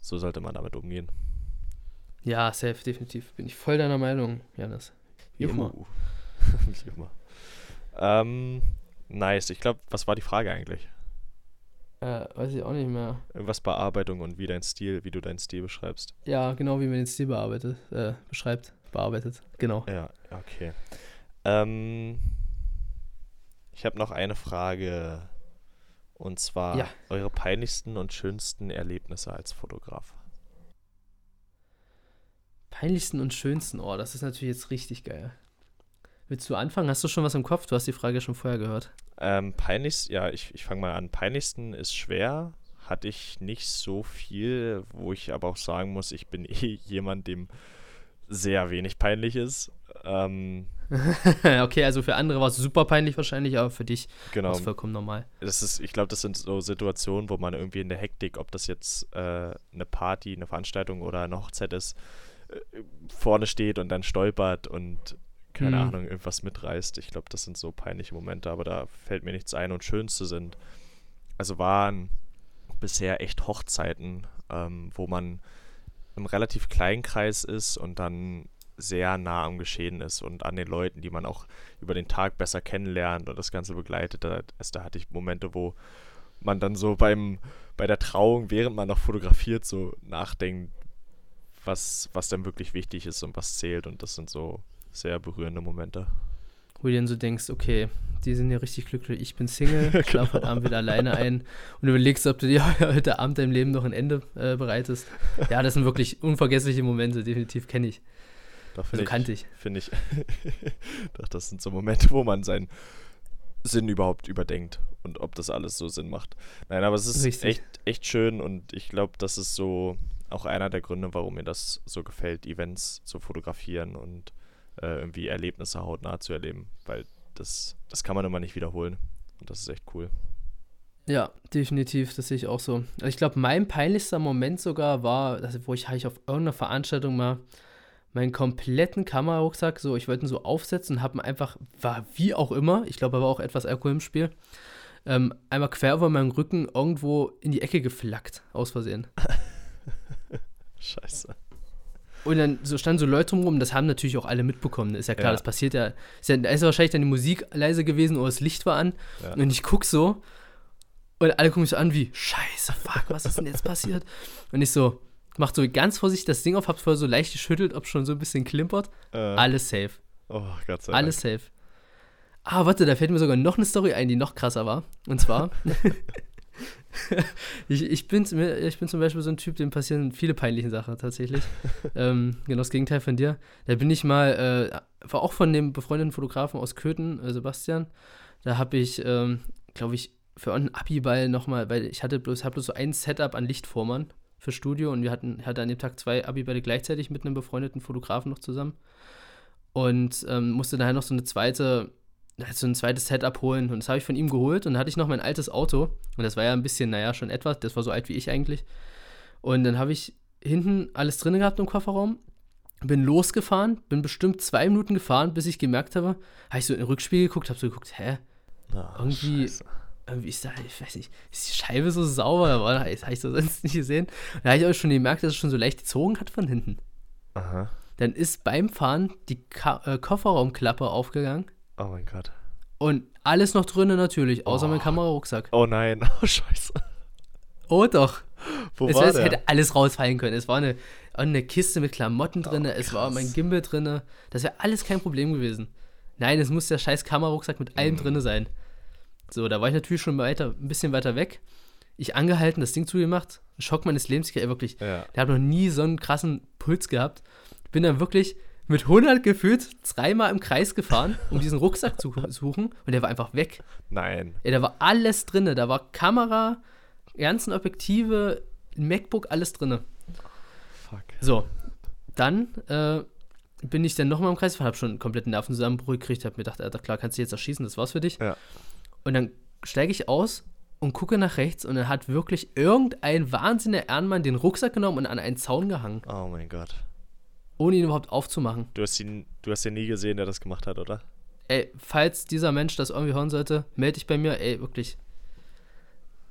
so sollte man damit umgehen. Ja, safe, definitiv. Bin ich voll deiner Meinung, Janis. Wie immer. <laughs> Wie immer. Ähm, nice. Ich glaube, was war die Frage eigentlich? Äh, weiß ich auch nicht mehr. Irgendwas Bearbeitung und wie dein Stil, wie du deinen Stil beschreibst. Ja, genau wie man den Stil bearbeitet, äh, beschreibt, bearbeitet. Genau. Ja, okay. Ähm, ich habe noch eine Frage. Und zwar Ja. eure peinlichsten und schönsten Erlebnisse als Fotograf. Peinlichsten und schönsten, oh, das ist natürlich jetzt richtig geil. Willst du anfangen? Hast du schon was im Kopf? Du hast die Frage schon vorher gehört. Ähm, peinlichst, ja, ich, ich fange mal an. Peinlichsten ist schwer. Hatte ich nicht so viel, wo ich aber auch sagen muss, ich bin <laughs> eh jemand, dem sehr wenig peinlich ist. Ähm, <laughs> okay, also für andere war es super peinlich wahrscheinlich, aber für dich genau. war es vollkommen normal. Das ist, ich glaube, das sind so Situationen, wo man irgendwie in der Hektik, ob das jetzt äh, eine Party, eine Veranstaltung oder eine Hochzeit ist, äh, vorne steht und dann stolpert und keine Mhm. Ahnung, irgendwas mitreißt. Ich glaube, das sind so peinliche Momente, aber da fällt mir nichts ein. Und schönste sind, also waren bisher echt Hochzeiten, ähm, wo man im relativ kleinen Kreis ist und dann sehr nah am Geschehen ist und an den Leuten, die man auch über den Tag besser kennenlernt und das Ganze begleitet. Da, also da hatte ich Momente, wo man dann so beim, bei der Trauung, während man noch fotografiert, so nachdenkt, was, was denn wirklich wichtig ist und was zählt. Und das sind so sehr berührende Momente. Wo du dann so denkst, okay, die sind ja richtig glücklich, ich bin Single, <laughs> schlaf heute Abend wieder alleine ein und überlegst, ob du dir <laughs> heute Abend deinem Leben noch ein Ende äh, bereitest. Ja, das sind wirklich unvergessliche Momente, definitiv kenne ich. Da Also ich, kannte ich. finde ich, <laughs> doch, das sind so Momente, wo man seinen Sinn überhaupt überdenkt und ob das alles so Sinn macht. Nein, aber es ist Richtig. echt, echt schön und ich glaube, das ist so auch einer der Gründe, warum mir das so gefällt, Events zu fotografieren und äh, irgendwie Erlebnisse hautnah zu erleben, weil das, das kann man immer nicht wiederholen und das ist echt cool. Ja, definitiv, das sehe ich auch so. Also ich glaube, mein peinlichster Moment sogar war, also wo ich, ich auf irgendeiner Veranstaltung mal meinen kompletten Kamerarucksack, so, ich wollte ihn so aufsetzen und habe ihn einfach, war wie auch immer, ich glaube, da war auch etwas Alkohol im Spiel, ähm, einmal quer über meinen Rücken irgendwo in die Ecke geflackt, aus Versehen. <laughs> Scheiße. Und dann so standen so Leute rum, das haben natürlich auch alle mitbekommen. Ist ja klar, Ja. das passiert ja. Ist ja. Da ist wahrscheinlich dann die Musik leise gewesen oder das Licht war an. Ja. Und ich guck so und alle gucken mich so an wie, scheiße, fuck, was ist denn jetzt passiert? Und ich so, mach so ganz vorsichtig das Ding auf, hab's vorher so leicht geschüttelt, ob schon so ein bisschen klimpert. Äh, Alles safe. oh, Gott sei Alles safe. Ah, warte, da fällt mir sogar noch eine Story ein, die noch krasser war. Und zwar, <laughs> <laughs> ich, ich, bin, zum- ich bin zum Beispiel so ein Typ, dem passieren viele peinliche Sachen tatsächlich. <laughs> ähm, genau das Gegenteil von dir. Da bin ich mal, äh, war auch von dem befreundeten Fotografen aus Köthen, äh, Sebastian. Da habe ich, ähm, glaube ich, für einen Abiball nochmal, weil ich hatte bloß, hab bloß so ein Setup an Lichtformern für Studio und wir hatten, hatte an dem Tag zwei Abibälle gleichzeitig mit einem befreundeten Fotografen noch zusammen und ähm, musste daher noch so eine zweite, so ein zweites Setup holen. Und das habe ich von ihm geholt. Und dann hatte ich noch mein altes Auto. Und das war ja ein bisschen, naja, schon etwas, das war so alt wie ich eigentlich. Und dann habe ich hinten alles drin gehabt im Kofferraum, bin losgefahren, bin bestimmt zwei Minuten gefahren, bis ich gemerkt habe, habe ich so in den Rückspiegel geguckt, habe so geguckt, hä, Ah, irgendwie- Scheiße. irgendwie ist da, ich weiß nicht, ist die Scheibe so sauber, aber das habe ich so sonst nicht gesehen. Und da habe ich auch schon gemerkt, dass es schon so leicht gezogen hat von hinten. Aha. Dann ist beim Fahren die Ka äh, Kofferraumklappe aufgegangen Oh mein Gott. und alles noch drinnen natürlich, außer Oh. mein Kamerarucksack. Oh nein. <laughs> Oh, Scheiße. Oh doch. Wo es war es hätte alles rausfallen können. Es war eine, eine Kiste mit Klamotten drin, Oh, es war mein Gimbal drin. Das wäre alles kein Problem gewesen. Nein, es muss der scheiß Kamerarucksack mit allem Mhm. drinne sein. So, da war ich natürlich schon weiter, ein bisschen weiter weg. Ich angehalten, das Ding zugemacht. Schock meines Lebens, wirklich. ja. Der hat noch nie so einen krassen Puls gehabt. Bin dann wirklich mit 100 gefühlt dreimal im Kreis gefahren, um diesen Rucksack zu suchen. Und der war einfach weg. Nein. Ja, da war alles drinne. Da war Kamera, ganzen Objektive, MacBook, alles drinne. Fuck. So, dann äh, bin ich dann nochmal im Kreis gefahren, habe schon einen kompletten Nervenzusammenbruch gekriegt, habe mir gedacht, Alter, klar, kannst du jetzt erschießen, das war's für dich. Ja. Und dann steige ich aus und gucke nach rechts und dann hat wirklich irgendein wahnsinniger Ehrenmann den Rucksack genommen und an einen Zaun gehangen, Oh mein Gott. Ohne ihn überhaupt aufzumachen. Du hast ihn, du hast ihn nie gesehen, der das gemacht hat, oder? Ey, falls dieser Mensch das irgendwie hören sollte, melde dich bei mir, ey, wirklich.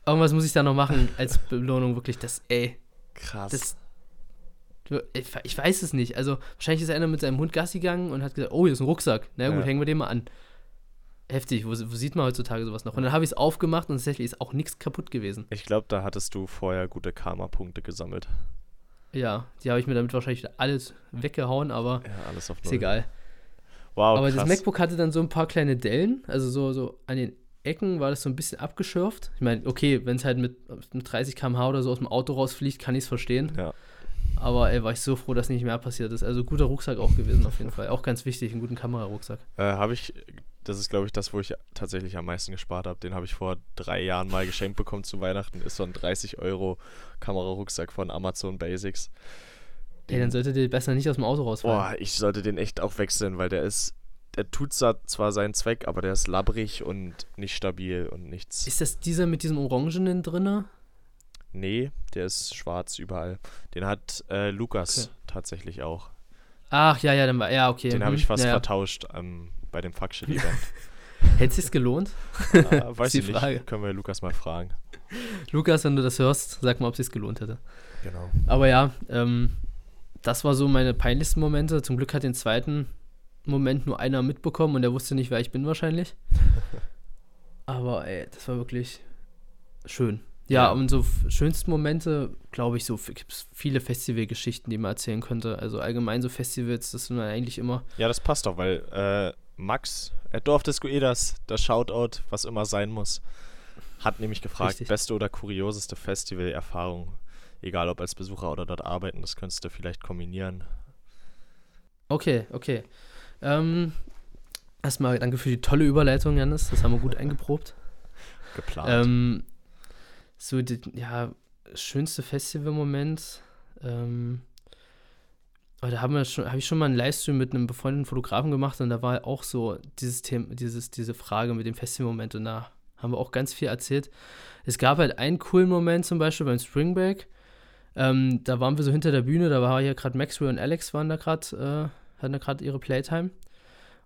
Irgendwas muss ich da noch machen <laughs> als Belohnung, wirklich, das, ey, Krass. das. Ich weiß es nicht. Also, wahrscheinlich ist einer mit seinem Hund Gassi gegangen und hat gesagt: Oh, hier ist ein Rucksack. Na gut, Ja. hängen wir den mal an. Heftig, wo, wo sieht man heutzutage sowas noch? Und dann habe ich es aufgemacht und tatsächlich ist auch nichts kaputt gewesen. ich glaube, da hattest du vorher gute Karma-Punkte gesammelt. Ja, die habe ich mir damit wahrscheinlich alles weggehauen, aber Ja, alles auf ist Null. egal. Wow, aber krass. das MacBook hatte dann so ein paar kleine Dellen, also so, so an den Ecken war das so ein bisschen abgeschürft. Ich meine, okay, wenn es halt mit, mit 30 km/h oder so aus dem Auto rausfliegt, kann ich es verstehen. Ja. Aber ey, war ich so froh, dass nicht mehr passiert ist. Also guter Rucksack auch gewesen auf jeden <laughs> Fall. Auch ganz wichtig, einen guten Kamerarucksack. Äh, habe ich, das ist glaube ich das, wo ich tatsächlich am meisten gespart habe. Den habe ich vor drei Jahren mal geschenkt bekommen zu Weihnachten. Ist so ein 30 Euro Kamerarucksack von Amazon Basics. Ey, dann solltet ihr besser nicht aus dem Auto rausfallen. Boah, ich sollte den echt auch wechseln, weil der ist, der tut zwar zwar seinen Zweck, aber der ist labbrig und nicht stabil und nichts. Ist das dieser mit diesem Orangenen drinne? Nee, der ist schwarz überall. Den hat äh, Lukas Okay. tatsächlich auch. Ach, ja, ja, dann war, ja, okay. Den habe mhm, ich fast ja, ja. vertauscht ähm, bei dem Fuckshit-Event. <laughs> Hätte es sich gelohnt? äh, weiß die ich nicht. Frage. Können wir Lukas mal fragen. Lukas, wenn du das hörst, sag mal, ob es sich gelohnt hätte. Genau. Aber ja, ähm, das war so meine peinlichsten Momente. Zum Glück hat den zweiten Moment nur einer mitbekommen und der wusste nicht, wer ich bin wahrscheinlich. <laughs> Aber ey, das war wirklich schön. Ja, Ja. und so schönsten Momente, glaube ich, so gibt es viele Festivalgeschichten, die man erzählen könnte. Also allgemein so Festivals, das sind eigentlich immer. Ja, das passt doch, weil äh, Max, äh, Dorf des Guedas, das Shoutout, was immer sein muss, hat nämlich gefragt, Richtig. beste oder kurioseste Festivalerfahrung, egal ob als Besucher oder dort arbeiten, das könntest du vielleicht kombinieren. Okay, okay. Ähm, erstmal danke für die tolle Überleitung, Janis. Das haben wir gut <laughs> eingeprobt. Geplant. Ähm, so, die, ja, schönste Festivalmoment. Ähm, aber da haben wir schon, habe ich schon mal einen Livestream mit einem befreundeten Fotografen gemacht und da war auch so dieses Thema, dieses, diese Frage mit dem Festivalmoment und da haben wir auch ganz viel erzählt. Es gab halt einen coolen Moment zum Beispiel beim Spring Break. Ähm, da waren wir so hinter der Bühne, da war hier gerade Maxwell und Alex waren da gerade, äh, hatten da gerade ihre Playtime.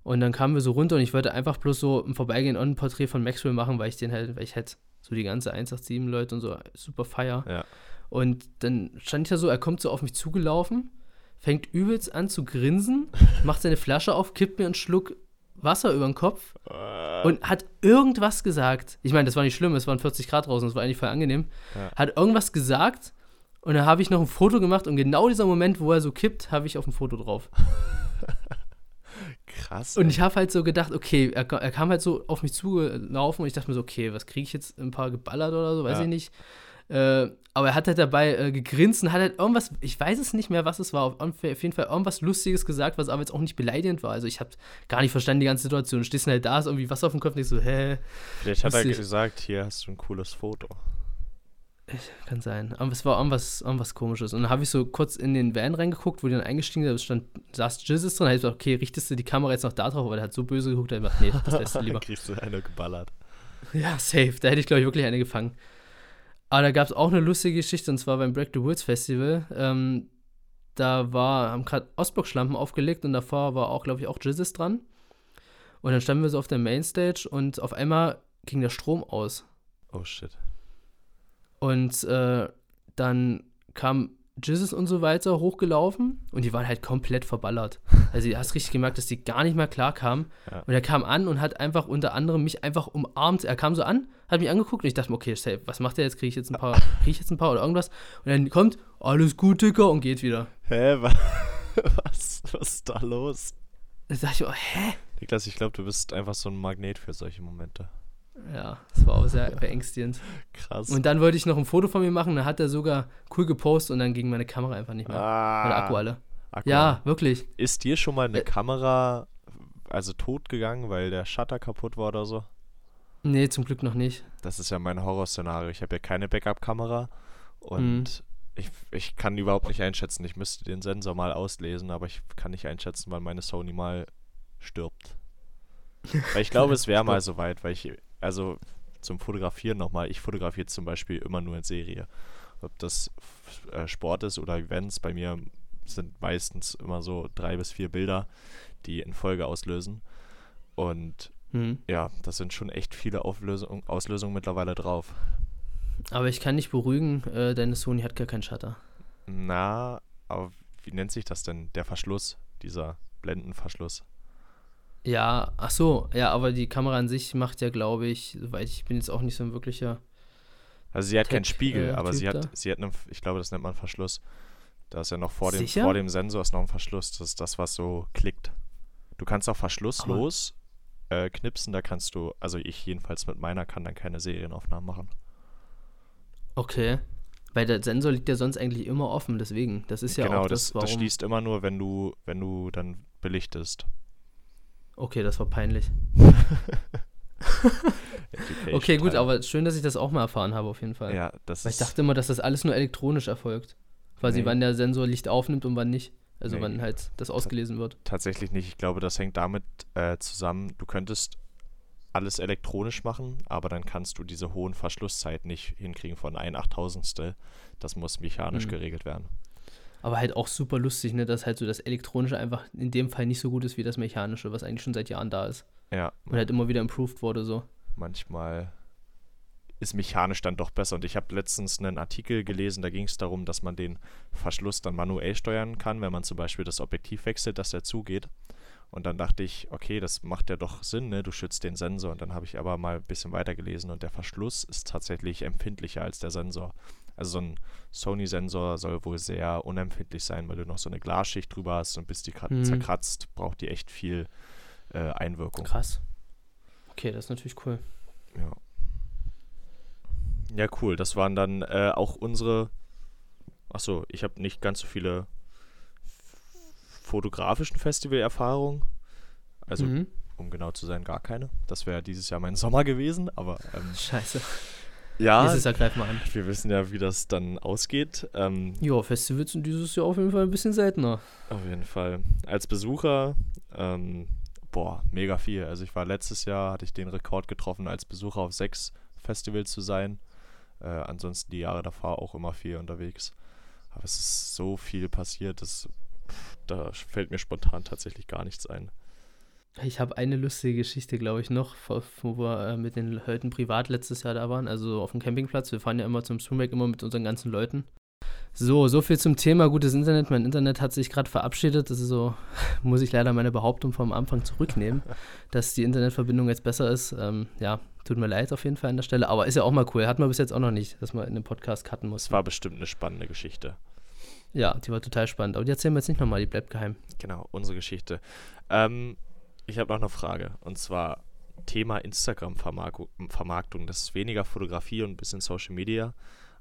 Und dann kamen wir so runter und ich wollte einfach bloß so im Vorbeigehen ein Porträt von Maxwell machen, weil ich den halt, weil ich halt so die ganze 187 Leute und so super feier. Ja. Und dann stand ich da so, er kommt so auf mich zugelaufen, fängt übelst an zu grinsen, macht seine Flasche auf, kippt mir einen Schluck Wasser über den Kopf Äh, und hat irgendwas gesagt. Ich meine, das war nicht schlimm, es waren 40 Grad draußen, das war eigentlich voll angenehm. Ja. Hat irgendwas gesagt und dann habe ich noch ein Foto gemacht und genau dieser Moment, wo er so kippt, habe ich auf dem Foto drauf. <laughs> krass. Und ich habe halt so gedacht, okay, er, er kam halt so auf mich zugelaufen und ich dachte mir so, okay, was kriege ich jetzt ein paar geballert oder so, weiß Ja. ich nicht. Äh, aber er hat halt dabei äh, gegrinst und hat halt irgendwas, ich weiß es nicht mehr, was es war, auf, auf jeden Fall irgendwas Lustiges gesagt, was aber jetzt auch nicht beleidigend war. Also ich habe gar nicht verstanden die ganze Situation. Du stehst dann halt da, ist irgendwie Wasser auf dem Kopf und ich so, hä, Vielleicht hat er gesagt, hier hast du ein cooles Foto. kann sein. Aber es war irgendwas, irgendwas komisches. Und dann habe ich so kurz in den Van reingeguckt, wo die dann eingestiegen sind, da stand, saß Jizzes drin, da habe ich gesagt, okay, richtest du die Kamera jetzt noch da drauf, aber der hat so böse geguckt, da hab ich gedacht, nee, das lässt du lieber. <laughs> Kriegst du eine geballert. Ja, safe. Da hätte ich, glaube ich, wirklich eine gefangen. Aber da gab es auch eine lustige Geschichte, und zwar beim Break the Woods Festival. Ähm, da war, haben gerade Ostblock-Schlampen aufgelegt und davor war auch, glaube ich, auch Jizzes dran. Und dann standen wir so auf der Mainstage und auf einmal ging der Strom aus. Oh shit. Und äh, dann kam Jizzes und so weiter hochgelaufen und die waren halt komplett verballert. <laughs> Also du hast richtig gemerkt, dass die gar nicht mehr klar kamen. Ja. Und er kam an und hat einfach unter anderem mich einfach umarmt. Er kam so an, hat mich angeguckt und ich dachte mir, okay, safe, was macht der jetzt? Kriege ich jetzt ein paar, <laughs> kriege ich jetzt ein paar oder irgendwas? Und dann kommt, alles gut, Dicker, und geht wieder. Hä, wa- <laughs> was, was ist da los? Da dachte ich, oh, hä? Niklas, ich glaube, du bist einfach so ein Magnet für solche Momente. Ja, das war auch sehr beängstigend. Krass. Und dann wollte ich noch ein Foto von mir machen, dann hat er sogar cool gepostet und dann ging meine Kamera einfach nicht mehr. ah, Oder Akku alle. Akku Ja, wirklich. Ist dir schon mal eine Äh. Kamera also tot gegangen, weil der Shutter kaputt war oder so? Nee, zum Glück noch nicht. Das ist ja mein Horrorszenario. Ich habe ja keine Backup-Kamera Mhm. und ich, ich kann überhaupt nicht einschätzen. Ich müsste den Sensor mal auslesen, aber ich kann nicht einschätzen, wann meine Sony mal stirbt. Weil ich glaube, es wäre <laughs> mal soweit, weil ich, also zum Fotografieren nochmal, ich fotografiere zum Beispiel immer nur in Serie. Ob das äh, Sport ist oder Events, bei mir sind meistens immer so drei bis vier Bilder, die in Folge auslösen. Und Hm. ja, das sind schon echt viele Auflösung, Auslösungen mittlerweile drauf. Aber ich kann dich beruhigen, äh, deine Sony hat gar keinen Shutter. Na, aber wie nennt sich das denn? Der Verschluss, dieser Blendenverschluss. Ja, ach so, ja, aber die Kamera an sich macht ja, glaube ich, soweit ich bin jetzt auch nicht so ein wirklicher. Also sie hat keinen Tech, Spiegel, äh, aber sie Typ hat, da. sie hat einen, ich glaube, das nennt man Verschluss. Da ist ja noch vor dem, Sicher? vor dem Sensor ist noch ein Verschluss. Das ist das, was so klickt. Du kannst auch verschlusslos äh, knipsen, da kannst du, also ich jedenfalls mit meiner kann dann keine Serienaufnahmen machen. Okay. Weil der Sensor liegt ja sonst eigentlich immer offen, deswegen. Das ist ja genau, auch das, das, das warum. schließt immer nur, wenn du, wenn du dann belichtest. Okay, das war peinlich. <laughs> Okay, gut, aber schön, dass ich das auch mal erfahren habe, auf jeden Fall. Ja, das Weil ich dachte immer, dass das alles nur elektronisch erfolgt. Quasi, Nee. wann der Sensor Licht aufnimmt und wann nicht. Also Nee. wann halt das ausgelesen wird. Tatsächlich nicht. Ich glaube, das hängt damit äh, zusammen, du könntest alles elektronisch machen, aber dann kannst du diese hohen Verschlusszeiten nicht hinkriegen von ein Achttausendstel. Das muss mechanisch Mhm. geregelt werden. Aber halt auch super lustig, ne, dass halt so das Elektronische einfach in dem Fall nicht so gut ist wie das Mechanische, was eigentlich schon seit Jahren da ist. Ja. Und halt immer wieder improved wurde so. Manchmal ist mechanisch dann doch besser. Und ich habe letztens einen Artikel gelesen, da ging es darum, dass man den Verschluss dann manuell steuern kann, wenn man zum Beispiel das Objektiv wechselt, dass der zugeht. Und dann dachte ich, okay, das macht ja doch Sinn, ne? Du schützt den Sensor. Und dann habe ich aber mal ein bisschen weiter gelesen und der Verschluss ist tatsächlich empfindlicher als der Sensor. Also so ein Sony-Sensor soll wohl sehr unempfindlich sein, weil du noch so eine Glasschicht drüber hast und bis die mhm. zerkratzt, braucht die echt viel äh, Einwirkung. Krass. Okay, das ist natürlich cool. Ja. Ja, cool. Das waren dann äh, auch unsere. Achso, ich habe nicht ganz so viele fotografischen Festivalerfahrungen. Also, mhm. um genau zu sein, gar keine. Das wäre dieses Jahr mein Sommer gewesen, aber. Ähm, <laughs> Scheiße. Ja. Nächstes Jahr greifen wir an. Wir wissen ja, wie das dann ausgeht. Ähm, ja, Festivals sind dieses Jahr auf jeden Fall ein bisschen seltener. Auf jeden Fall. Als Besucher, ähm, boah, mega viel. Also ich war letztes Jahr, hatte ich den Rekord getroffen, als Besucher auf sechs Festivals zu sein. Äh, ansonsten die Jahre davor auch immer viel unterwegs. Aber es ist so viel passiert, dass, pff, da fällt mir spontan tatsächlich gar nichts ein. Ich habe eine lustige Geschichte, glaube ich, noch, wo wir äh, mit den Leuten privat letztes Jahr da waren, also auf dem Campingplatz. Wir fahren ja immer zum Swimback immer mit unseren ganzen Leuten. So, so viel zum Thema gutes Internet. Mein Internet hat sich gerade verabschiedet. Das ist so, <laughs> muss ich leider meine Behauptung vom Anfang zurücknehmen, <laughs> dass die Internetverbindung jetzt besser ist. Ähm, ja, tut mir leid auf jeden Fall an der Stelle. Aber ist ja auch mal cool. Hat man bis jetzt auch noch nicht, dass man in einem Podcast cutten muss. War bestimmt eine spannende Geschichte. Ja, die war total spannend. Aber die erzählen wir jetzt nicht nochmal, die bleibt geheim. Genau, unsere Geschichte. Ähm, ich habe noch eine Frage. Und zwar Thema Instagram-Vermarktung. Das ist weniger Fotografie und ein bisschen Social Media.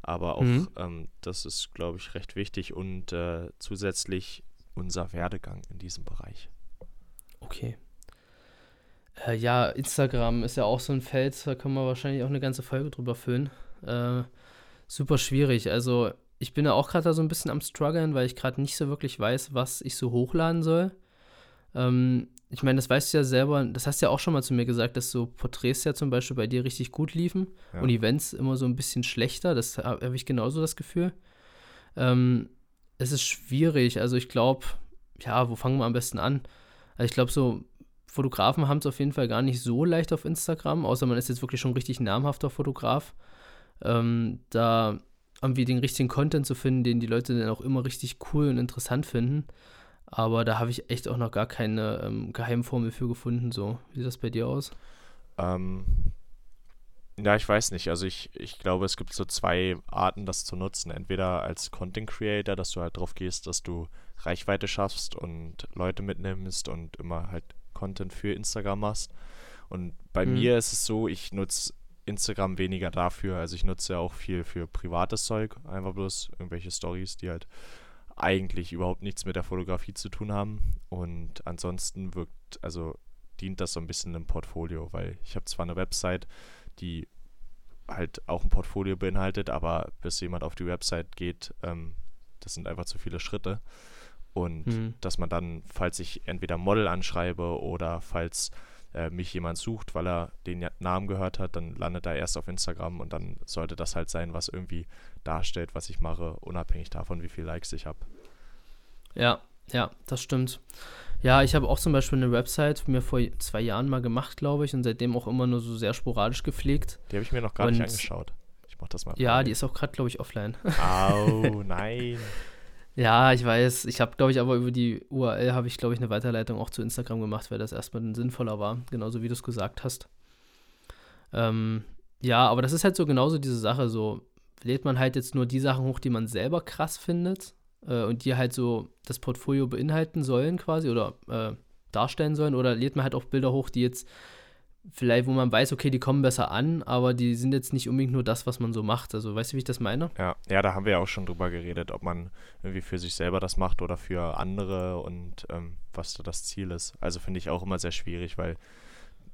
Aber auch mhm. ähm, das ist, glaube ich, recht wichtig. Und äh, zusätzlich unser Werdegang in diesem Bereich. Okay. Äh, ja, Instagram ist ja auch so ein Feld, da können wir wahrscheinlich auch eine ganze Folge drüber füllen. Äh, super schwierig. Also, ich bin ja auch gerade da so ein bisschen am struggeln, weil ich gerade nicht so wirklich weiß, was ich so hochladen soll. Ähm, ich meine, das weißt du ja selber, das hast du ja auch schon mal zu mir gesagt, dass so Porträts ja zum Beispiel bei dir richtig gut liefen ja. und Events immer so ein bisschen schlechter. Das habe ich genauso das Gefühl. Ähm, es ist schwierig. Also ich glaube, ja, wo fangen wir am besten an? Also ich glaube, so Fotografen haben es auf jeden Fall gar nicht so leicht auf Instagram, außer man ist jetzt wirklich schon richtig namhafter Fotograf. Ähm, da irgendwie den richtigen Content zu finden, den die Leute dann auch immer richtig cool und interessant finden. Aber da habe ich echt auch noch gar keine ähm, Geheimformel für gefunden. So, wie sieht das bei dir aus? Ähm, ja, ich weiß nicht. Also ich, ich glaube, es gibt so zwei Arten, das zu nutzen. Entweder als Content Creator, dass du halt drauf gehst, dass du Reichweite schaffst und Leute mitnimmst und immer halt Content für Instagram machst. Und bei mhm. mir ist es so, ich nutze Instagram weniger dafür. Also ich nutze ja auch viel für privates Zeug, einfach bloß irgendwelche Stories, die halt eigentlich überhaupt nichts mit der Fotografie zu tun haben. Und ansonsten wirkt, also dient das so ein bisschen einem Portfolio, weil ich habe zwar eine Website, die halt auch ein Portfolio beinhaltet, aber bis jemand auf die Website geht, ähm, das sind einfach zu viele Schritte. Und mhm. dass man dann, falls ich entweder Model anschreibe oder falls äh, mich jemand sucht, weil er den Namen gehört hat, dann landet er erst auf Instagram und dann sollte das halt sein, was irgendwie darstellt, was ich mache, unabhängig davon, wie viele Likes ich habe. Ja, ja, das stimmt. Ja, ich habe auch zum Beispiel eine Website mir vor zwei Jahren mal gemacht, glaube ich, und seitdem auch immer nur so sehr sporadisch gepflegt. Die habe ich mir noch gar und nicht angeschaut. Ich mache das mal. Ja, die ist auch gerade, glaube ich, offline. Au, <laughs> nein. Ja, ich weiß. Ich habe, glaube ich, aber über die URL habe ich, glaube ich, eine Weiterleitung auch zu Instagram gemacht, weil das erstmal sinnvoller war, genauso wie du es gesagt hast. Ähm, ja, aber das ist halt so genauso diese Sache. So lädt man halt jetzt nur die Sachen hoch, die man selber krass findet äh, und die halt so das Portfolio beinhalten sollen quasi oder äh, darstellen sollen, oder lädt man halt auch Bilder hoch, die jetzt vielleicht, wo man weiß, okay, die kommen besser an, aber die sind jetzt nicht unbedingt nur das, was man so macht. Also weißt du, wie ich das meine? Ja, ja, da haben wir ja auch schon drüber geredet, ob man irgendwie für sich selber das macht oder für andere und ähm, was da das Ziel ist. Also finde ich auch immer sehr schwierig, weil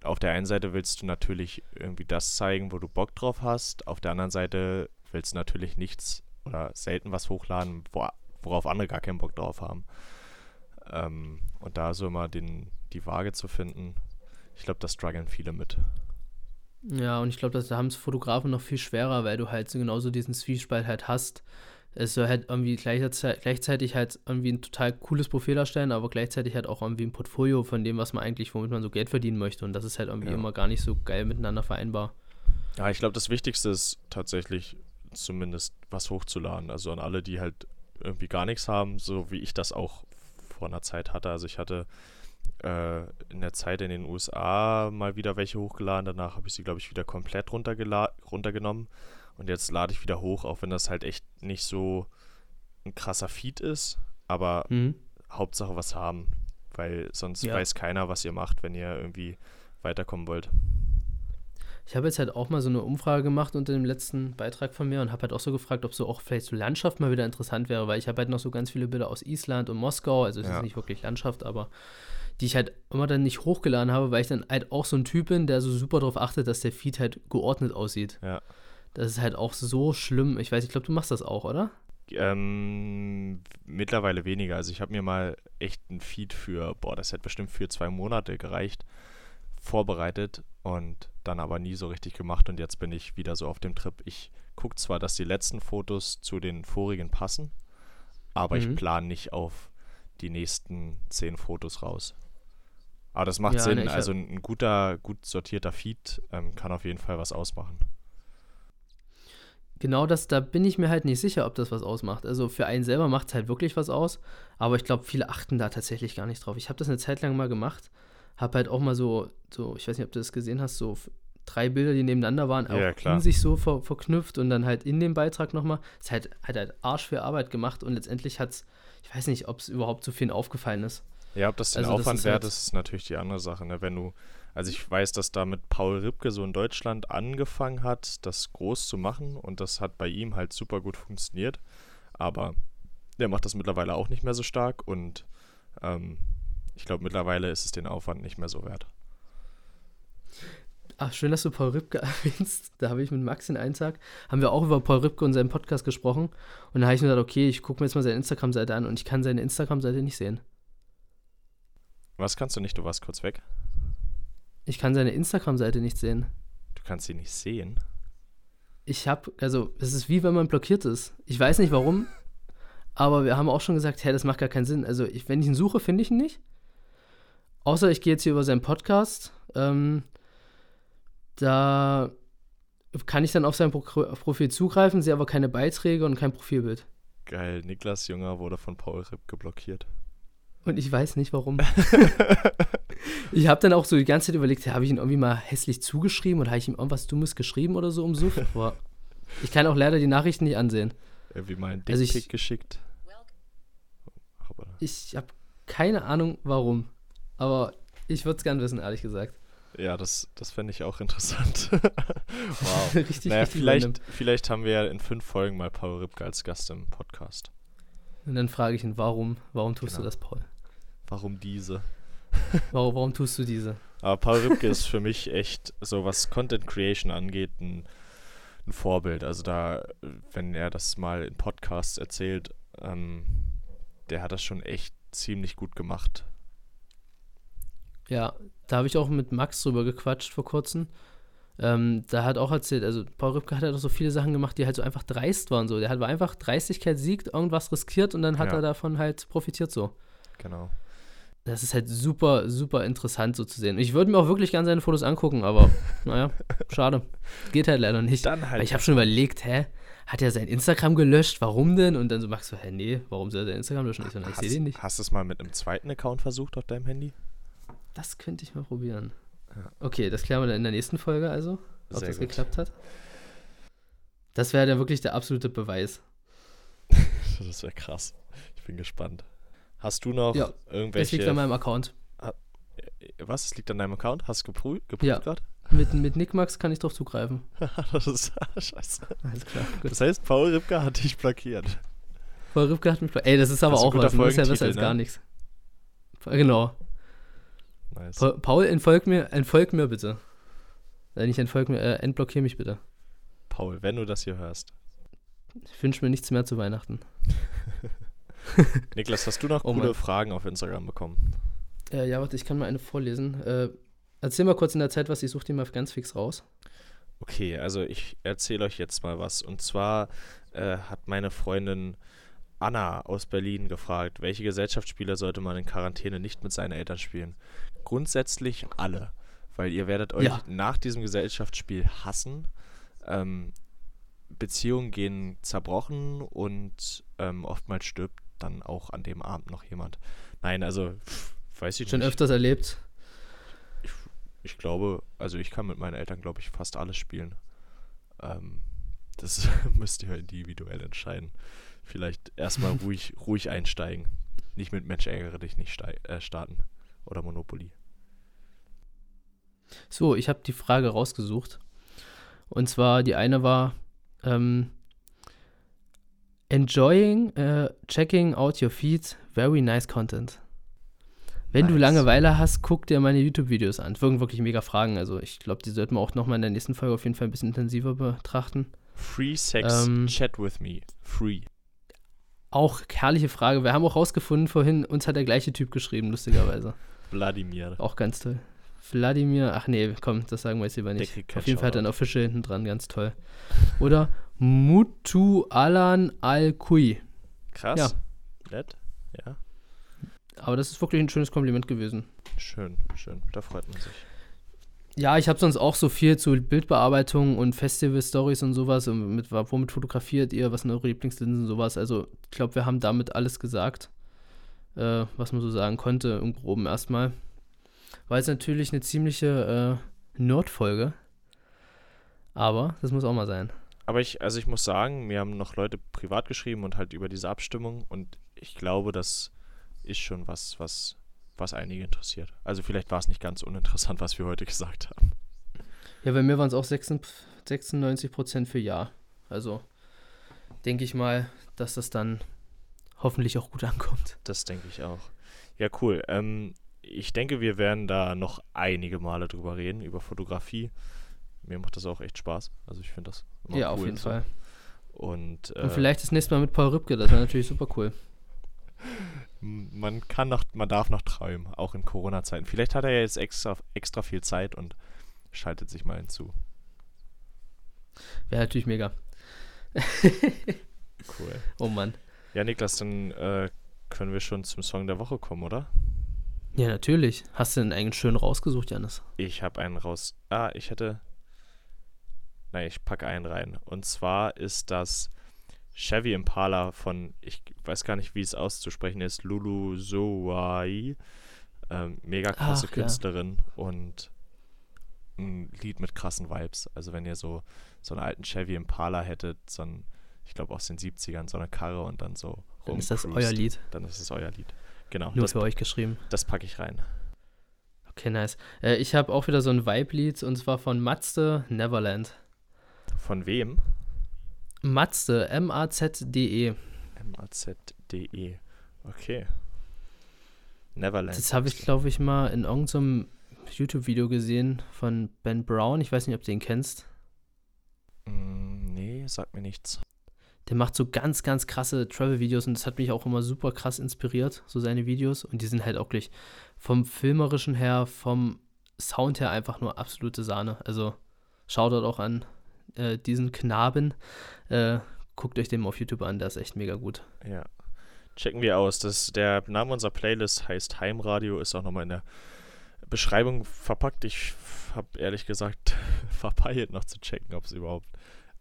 auf der einen Seite willst du natürlich irgendwie das zeigen, wo du Bock drauf hast, auf der anderen Seite willst du natürlich nichts oder selten was hochladen, wo, worauf andere gar keinen Bock drauf haben. Ähm, und da so immer den, die Waage zu finden, ich glaube, da strugglen viele mit. Ja, und ich glaube, da haben es Fotografen noch viel schwerer, weil du halt genauso diesen Zwiespalt halt hast. es soll halt irgendwie gleichzeitig halt irgendwie ein total cooles Profil darstellen, aber gleichzeitig halt auch irgendwie ein Portfolio von dem, was man eigentlich, womit man so Geld verdienen möchte. Und das ist halt irgendwie ja. immer gar nicht so geil miteinander vereinbar. Ja, ich glaube, das Wichtigste ist tatsächlich zumindest was hochzuladen. Also an alle, die halt irgendwie gar nichts haben, so wie ich das auch vor einer Zeit hatte. Also ich hatte in der Zeit in den USA mal wieder welche hochgeladen. Danach habe ich sie, glaube ich, wieder komplett runtergenommen. Und jetzt lade ich wieder hoch, auch wenn das halt echt nicht so ein krasser Feed ist. Aber mhm. Hauptsache was haben. Weil sonst ja. weiß keiner, was ihr macht, wenn ihr irgendwie weiterkommen wollt. Ich habe jetzt halt auch mal so eine Umfrage gemacht unter dem letzten Beitrag von mir und habe halt auch so gefragt, ob so auch vielleicht so Landschaft mal wieder interessant wäre, weil ich habe halt noch so ganz viele Bilder aus Island und Moskau, also es ja. ist nicht wirklich Landschaft, aber die ich halt immer dann nicht hochgeladen habe, weil ich dann halt auch so ein Typ bin, der so super darauf achtet, dass der Feed halt geordnet aussieht. Ja. Das ist halt auch so schlimm. Ich weiß, ich glaube, du machst das auch, oder? Ähm, mittlerweile weniger. Also ich habe mir mal echt einen Feed für, boah, das hätte bestimmt für zwei Monate gereicht, vorbereitet und dann aber nie so richtig gemacht und jetzt bin ich wieder so auf dem Trip. Ich gucke zwar, dass die letzten Fotos zu den vorigen passen, aber mhm. ich plane nicht auf die nächsten zehn Fotos raus. Aber das macht ja, Sinn. Ne, also ein guter, gut sortierter Feed ähm, kann auf jeden Fall was ausmachen. Genau das, da bin ich mir halt nicht sicher, ob das was ausmacht. Also für einen selber macht es halt wirklich was aus, aber ich glaube, viele achten da tatsächlich gar nicht drauf. Ich habe das eine Zeit lang mal gemacht habe halt auch mal so, so, ich weiß nicht, ob du das gesehen hast, so drei Bilder, die nebeneinander waren, ja, auch klar. in sich so ver verknüpft und dann halt in dem Beitrag nochmal. Es hat, hat halt Arsch für Arbeit gemacht und letztendlich hat es, ich weiß nicht, ob es überhaupt so vielen aufgefallen ist. Ja, ob das den also Aufwand wert halt ist, ist natürlich die andere Sache. Ne? Wenn du, also ich weiß, dass da mit Paul Ripke so in Deutschland angefangen hat, das groß zu machen und das hat bei ihm halt super gut funktioniert. Aber der macht das mittlerweile auch nicht mehr so stark und ähm, ich glaube, mittlerweile ist es den Aufwand nicht mehr so wert. Ach, schön, dass du Paul Ripke <laughs> erwähnst. Da habe ich mit Max in einen Tag, haben wir auch über Paul Ripke und seinen Podcast gesprochen. Und da habe ich mir gedacht, okay, ich gucke mir jetzt mal seine Instagram-Seite an und ich kann seine Instagram-Seite nicht sehen. Was kannst du nicht? Du warst kurz weg. Ich kann seine Instagram-Seite nicht sehen. Du kannst sie nicht sehen? Ich habe, also, es ist wie wenn man blockiert ist. Ich weiß nicht warum, <laughs> aber wir haben auch schon gesagt, hey, das macht gar keinen Sinn. Also, ich, wenn ich ihn suche, finde ich ihn nicht. Außer ich gehe jetzt hier über seinen Podcast. Ähm, da kann ich dann auf sein Pro Profil zugreifen, sehe aber keine Beiträge und kein Profilbild. Geil, Niklas Junger wurde von Paul Ripp geblockiert. Und ich weiß nicht warum. <laughs> <laughs> ich habe dann auch so die ganze Zeit überlegt, habe ich ihn irgendwie mal hässlich zugeschrieben oder habe ich ihm irgendwas Dummes geschrieben oder so um Such? Aber <laughs> ich kann auch leider die Nachrichten nicht ansehen. Irgendwie mal ein Dickpick also geschickt. Ich habe keine Ahnung warum. Aber ich würde es gern wissen, ehrlich gesagt. Ja, das, das fände ich auch interessant. wow. richtig, naja, richtig vielleicht, vielleicht haben wir ja in fünf Folgen mal Paul Ripke als Gast im Podcast. Und dann frage ich ihn, warum, warum tust genau. du das, Paul? Warum diese? warum, warum tust du diese? Aber Paul Ripke ist für mich echt, so was Content Creation angeht, ein, ein Vorbild. Also da, wenn er das mal in Podcasts erzählt, ähm, der hat das schon echt ziemlich gut gemacht. Ja, da habe ich auch mit Max drüber gequatscht vor kurzem. Ähm, da hat auch erzählt, also Paul Rübke hat halt auch so viele Sachen gemacht, die halt so einfach dreist waren. So. Der hat einfach Dreistigkeit siegt, irgendwas riskiert und dann hat ja. er davon halt profitiert so. Genau. Das ist halt super, super interessant so zu sehen. Ich würde mir auch wirklich gerne seine Fotos angucken, aber <laughs> naja, schade. Geht halt leider nicht. Dann halt. ich habe schon überlegt, hä? Hat er sein Instagram gelöscht? Warum denn? Und dann so Max so, hä, nee, warum soll er sein Instagram löschen? Ich so, ich sehe den nicht. Hast du es mal mit einem zweiten Account versucht auf deinem Handy? Das könnte ich mal probieren. Ja. Okay, das klären wir dann in der nächsten Folge also, ob Sehr das gut. geklappt hat. Das wäre dann wirklich der absolute Beweis. <laughs> das wäre krass. Ich bin gespannt. Hast du noch ja, irgendwelche. Es liegt an meinem Account. Was? Es liegt an deinem Account? Hast du geprüft, geprüft ja. gerade? Mit, mit Nickmax kann ich drauf zugreifen. <laughs> das ist <laughs> scheiße. Alles klar. Gut. Das heißt, Paul Ripke hat dich blockiert. Paul Ripke hat mich blockiert. Ey, das ist aber das ist auch was. Das ist ja besser als ne? gar nichts. Genau. Nice. Pa Paul, entfolg mir, entfolg mir bitte. Äh, nicht entfolg mir, äh, entblockier mich bitte. Paul, wenn du das hier hörst. Ich wünsche mir nichts mehr zu Weihnachten. <laughs> <laughs> Niklas, hast du noch oh coole Mann. Fragen auf Instagram bekommen? Äh, ja, warte, ich kann mal eine vorlesen. Äh, erzähl mal kurz in der Zeit was, ich suche die mal ganz fix raus. Okay, also ich erzähle euch jetzt mal was. Und zwar äh, hat meine Freundin Anna aus Berlin gefragt, welche Gesellschaftsspiele sollte man in Quarantäne nicht mit seinen Eltern spielen? Grundsätzlich alle, weil ihr werdet euch Ja. nach diesem Gesellschaftsspiel hassen. Ähm, Beziehungen gehen zerbrochen und ähm, oftmals stirbt dann auch an dem Abend noch jemand. Nein, also pff, weiß ich Schon nicht. öfters erlebt. Ich, ich glaube, also ich kann mit meinen Eltern, glaube ich, fast alles spielen. Ähm, das <laughs> müsst ihr individuell entscheiden. Vielleicht erstmal <laughs> ruhig, ruhig einsteigen. Nicht mit Mensch ärgere dich nicht äh, starten. Oder Monopoly. So, ich habe die Frage rausgesucht. Und zwar, die eine war, ähm, enjoying uh, checking out your feed, very nice content. Wenn du Nice. Langeweile hast, guck dir meine YouTube-Videos an. Wirken wirklich mega Fragen. Also ich glaube, die sollten wir auch nochmal in der nächsten Folge auf jeden Fall ein bisschen intensiver betrachten. Free Sex Ähm. Chat with me. Free. Auch herrliche Frage. Wir haben auch rausgefunden vorhin, uns hat der gleiche Typ geschrieben, lustigerweise. Wladimir. Auch ganz toll. Wladimir, ach nee, komm, das sagen wir jetzt lieber nicht. Auf jeden Fall hat er ein. Official hinten dran, ganz toll. Oder Mutu Alan Al-Kui. Krass. Ja. Nett. Ja. Aber das ist wirklich ein schönes Kompliment gewesen. Schön, schön. Da freut man sich. Ja, ich habe sonst auch so viel zu Bildbearbeitung und Festival-Stories und sowas. Und mit, womit fotografiert ihr? Was sind eure Lieblingslinsen und sowas? Also, ich glaube, wir haben damit alles gesagt, äh, was man so sagen konnte, im Groben erstmal. War jetzt natürlich eine ziemliche äh, Nerd-Folge. Aber das muss auch mal sein. Aber ich, also ich muss sagen, mir haben noch Leute privat geschrieben und halt über diese Abstimmung und ich glaube, das ist schon was, was, was einige interessiert. Also vielleicht war es nicht ganz uninteressant, was wir heute gesagt haben. Ja, bei mir waren es auch 96 Prozent für Ja. Also denke ich mal, dass das dann hoffentlich auch gut ankommt. Das denke ich auch. Ja, cool. Ähm, ich denke, wir werden da noch einige Male drüber reden, über Fotografie. Mir macht das auch echt Spaß. Also ich finde das immer ja, cool auf jeden so. Fall. Und, äh, Und vielleicht das nächste Mal mit Paul Rübke, das wäre natürlich super cool. <laughs> man kann noch, man darf noch träumen, auch in Corona-Zeiten. Vielleicht hat er ja jetzt extra, extra viel Zeit und schaltet sich mal hinzu. Wäre natürlich mega. Cool. Oh Mann. Ja, Niklas, dann äh, können wir schon zum Song der Woche kommen, oder? Ja, natürlich. Hast du denn einen schön rausgesucht, Janis? Ich habe einen raus. Ah, ich hätte. Nein, ich packe einen rein. Und zwar ist das Chevy Impala von, ich weiß gar nicht, wie es auszusprechen ist, Lulu Zoai. Ähm, mega krasse Ach, ja. Künstlerin und ein Lied mit krassen Vibes. Also wenn ihr so, so einen alten Chevy Impala hättet, so ein, ich glaube aus den 70ern, so eine Karre und dann so Dann ist das euer Lied. Dann ist es euer Lied. Genau, Nur das, für euch geschrieben. das packe ich rein. Okay, nice. Äh, ich habe auch wieder so ein Vibe-Lied und zwar von Mazde Neverland. Von wem? Mazde, M-A-Z-D-E. M-A-Z-D-E. Okay. Neverland. Das habe ich, glaube ich, mal in irgendeinem YouTube-Video gesehen von Ben Brown. Ich weiß nicht, ob du den kennst. Mm, nee, sagt mir nichts. Der macht so ganz, ganz krasse Travel-Videos und das hat mich auch immer super krass inspiriert, so seine Videos. Und die sind halt auch gleich vom Filmerischen her, vom Sound her einfach nur absolute Sahne. Also schaut dort auch an äh, diesen Knaben. Äh, guckt euch den auf YouTube an, der ist echt mega gut. Ja. Checken wir aus. Das, der Name unserer Playlist heißt Heimradio, ist auch nochmal in der Beschreibung verpackt. Ich habe ehrlich gesagt <laughs> verpeilt noch zu checken, ob es überhaupt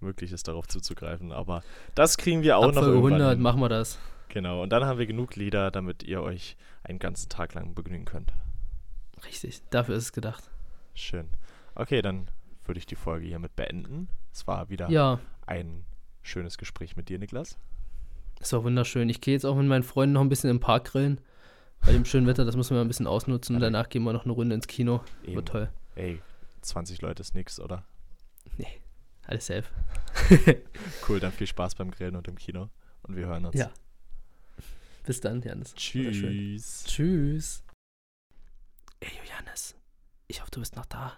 möglich ist, darauf zuzugreifen. Aber das kriegen wir auch Ab noch Folge irgendwann 100 hin. machen wir das. Genau. Und dann haben wir genug Lieder, damit ihr euch einen ganzen Tag lang begnügen könnt. Richtig, dafür ist es gedacht. Schön. Okay, dann würde ich die Folge hiermit beenden. Es war wieder Ja, ein schönes Gespräch mit dir, Niklas. ist auch wunderschön. Ich gehe jetzt auch mit meinen Freunden noch ein bisschen im Park grillen. Bei dem schönen Wetter, das müssen wir ein bisschen ausnutzen. Und danach gehen wir noch eine Runde ins Kino. Eben. Wird toll. Ey, 20 Leute ist nix, oder? Alles safe. <laughs> Cool, dann viel Spaß beim Grillen und im Kino. Und wir hören uns. Ja. Bis dann, Janis. Tschüss. Tschüss. Ey, Johannes. Ich hoffe, du bist noch da.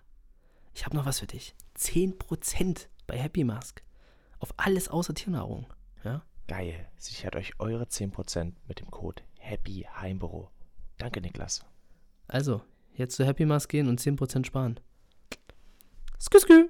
Ich habe noch was für dich. 10% bei Happy Mask. Auf alles außer Tiernahrung. Ja? Geil. Sichert euch eure 10% mit dem Code Happy Heimbüro. Danke, Niklas. Also, jetzt zu Happy Mask gehen und 10% sparen. Skü, skü.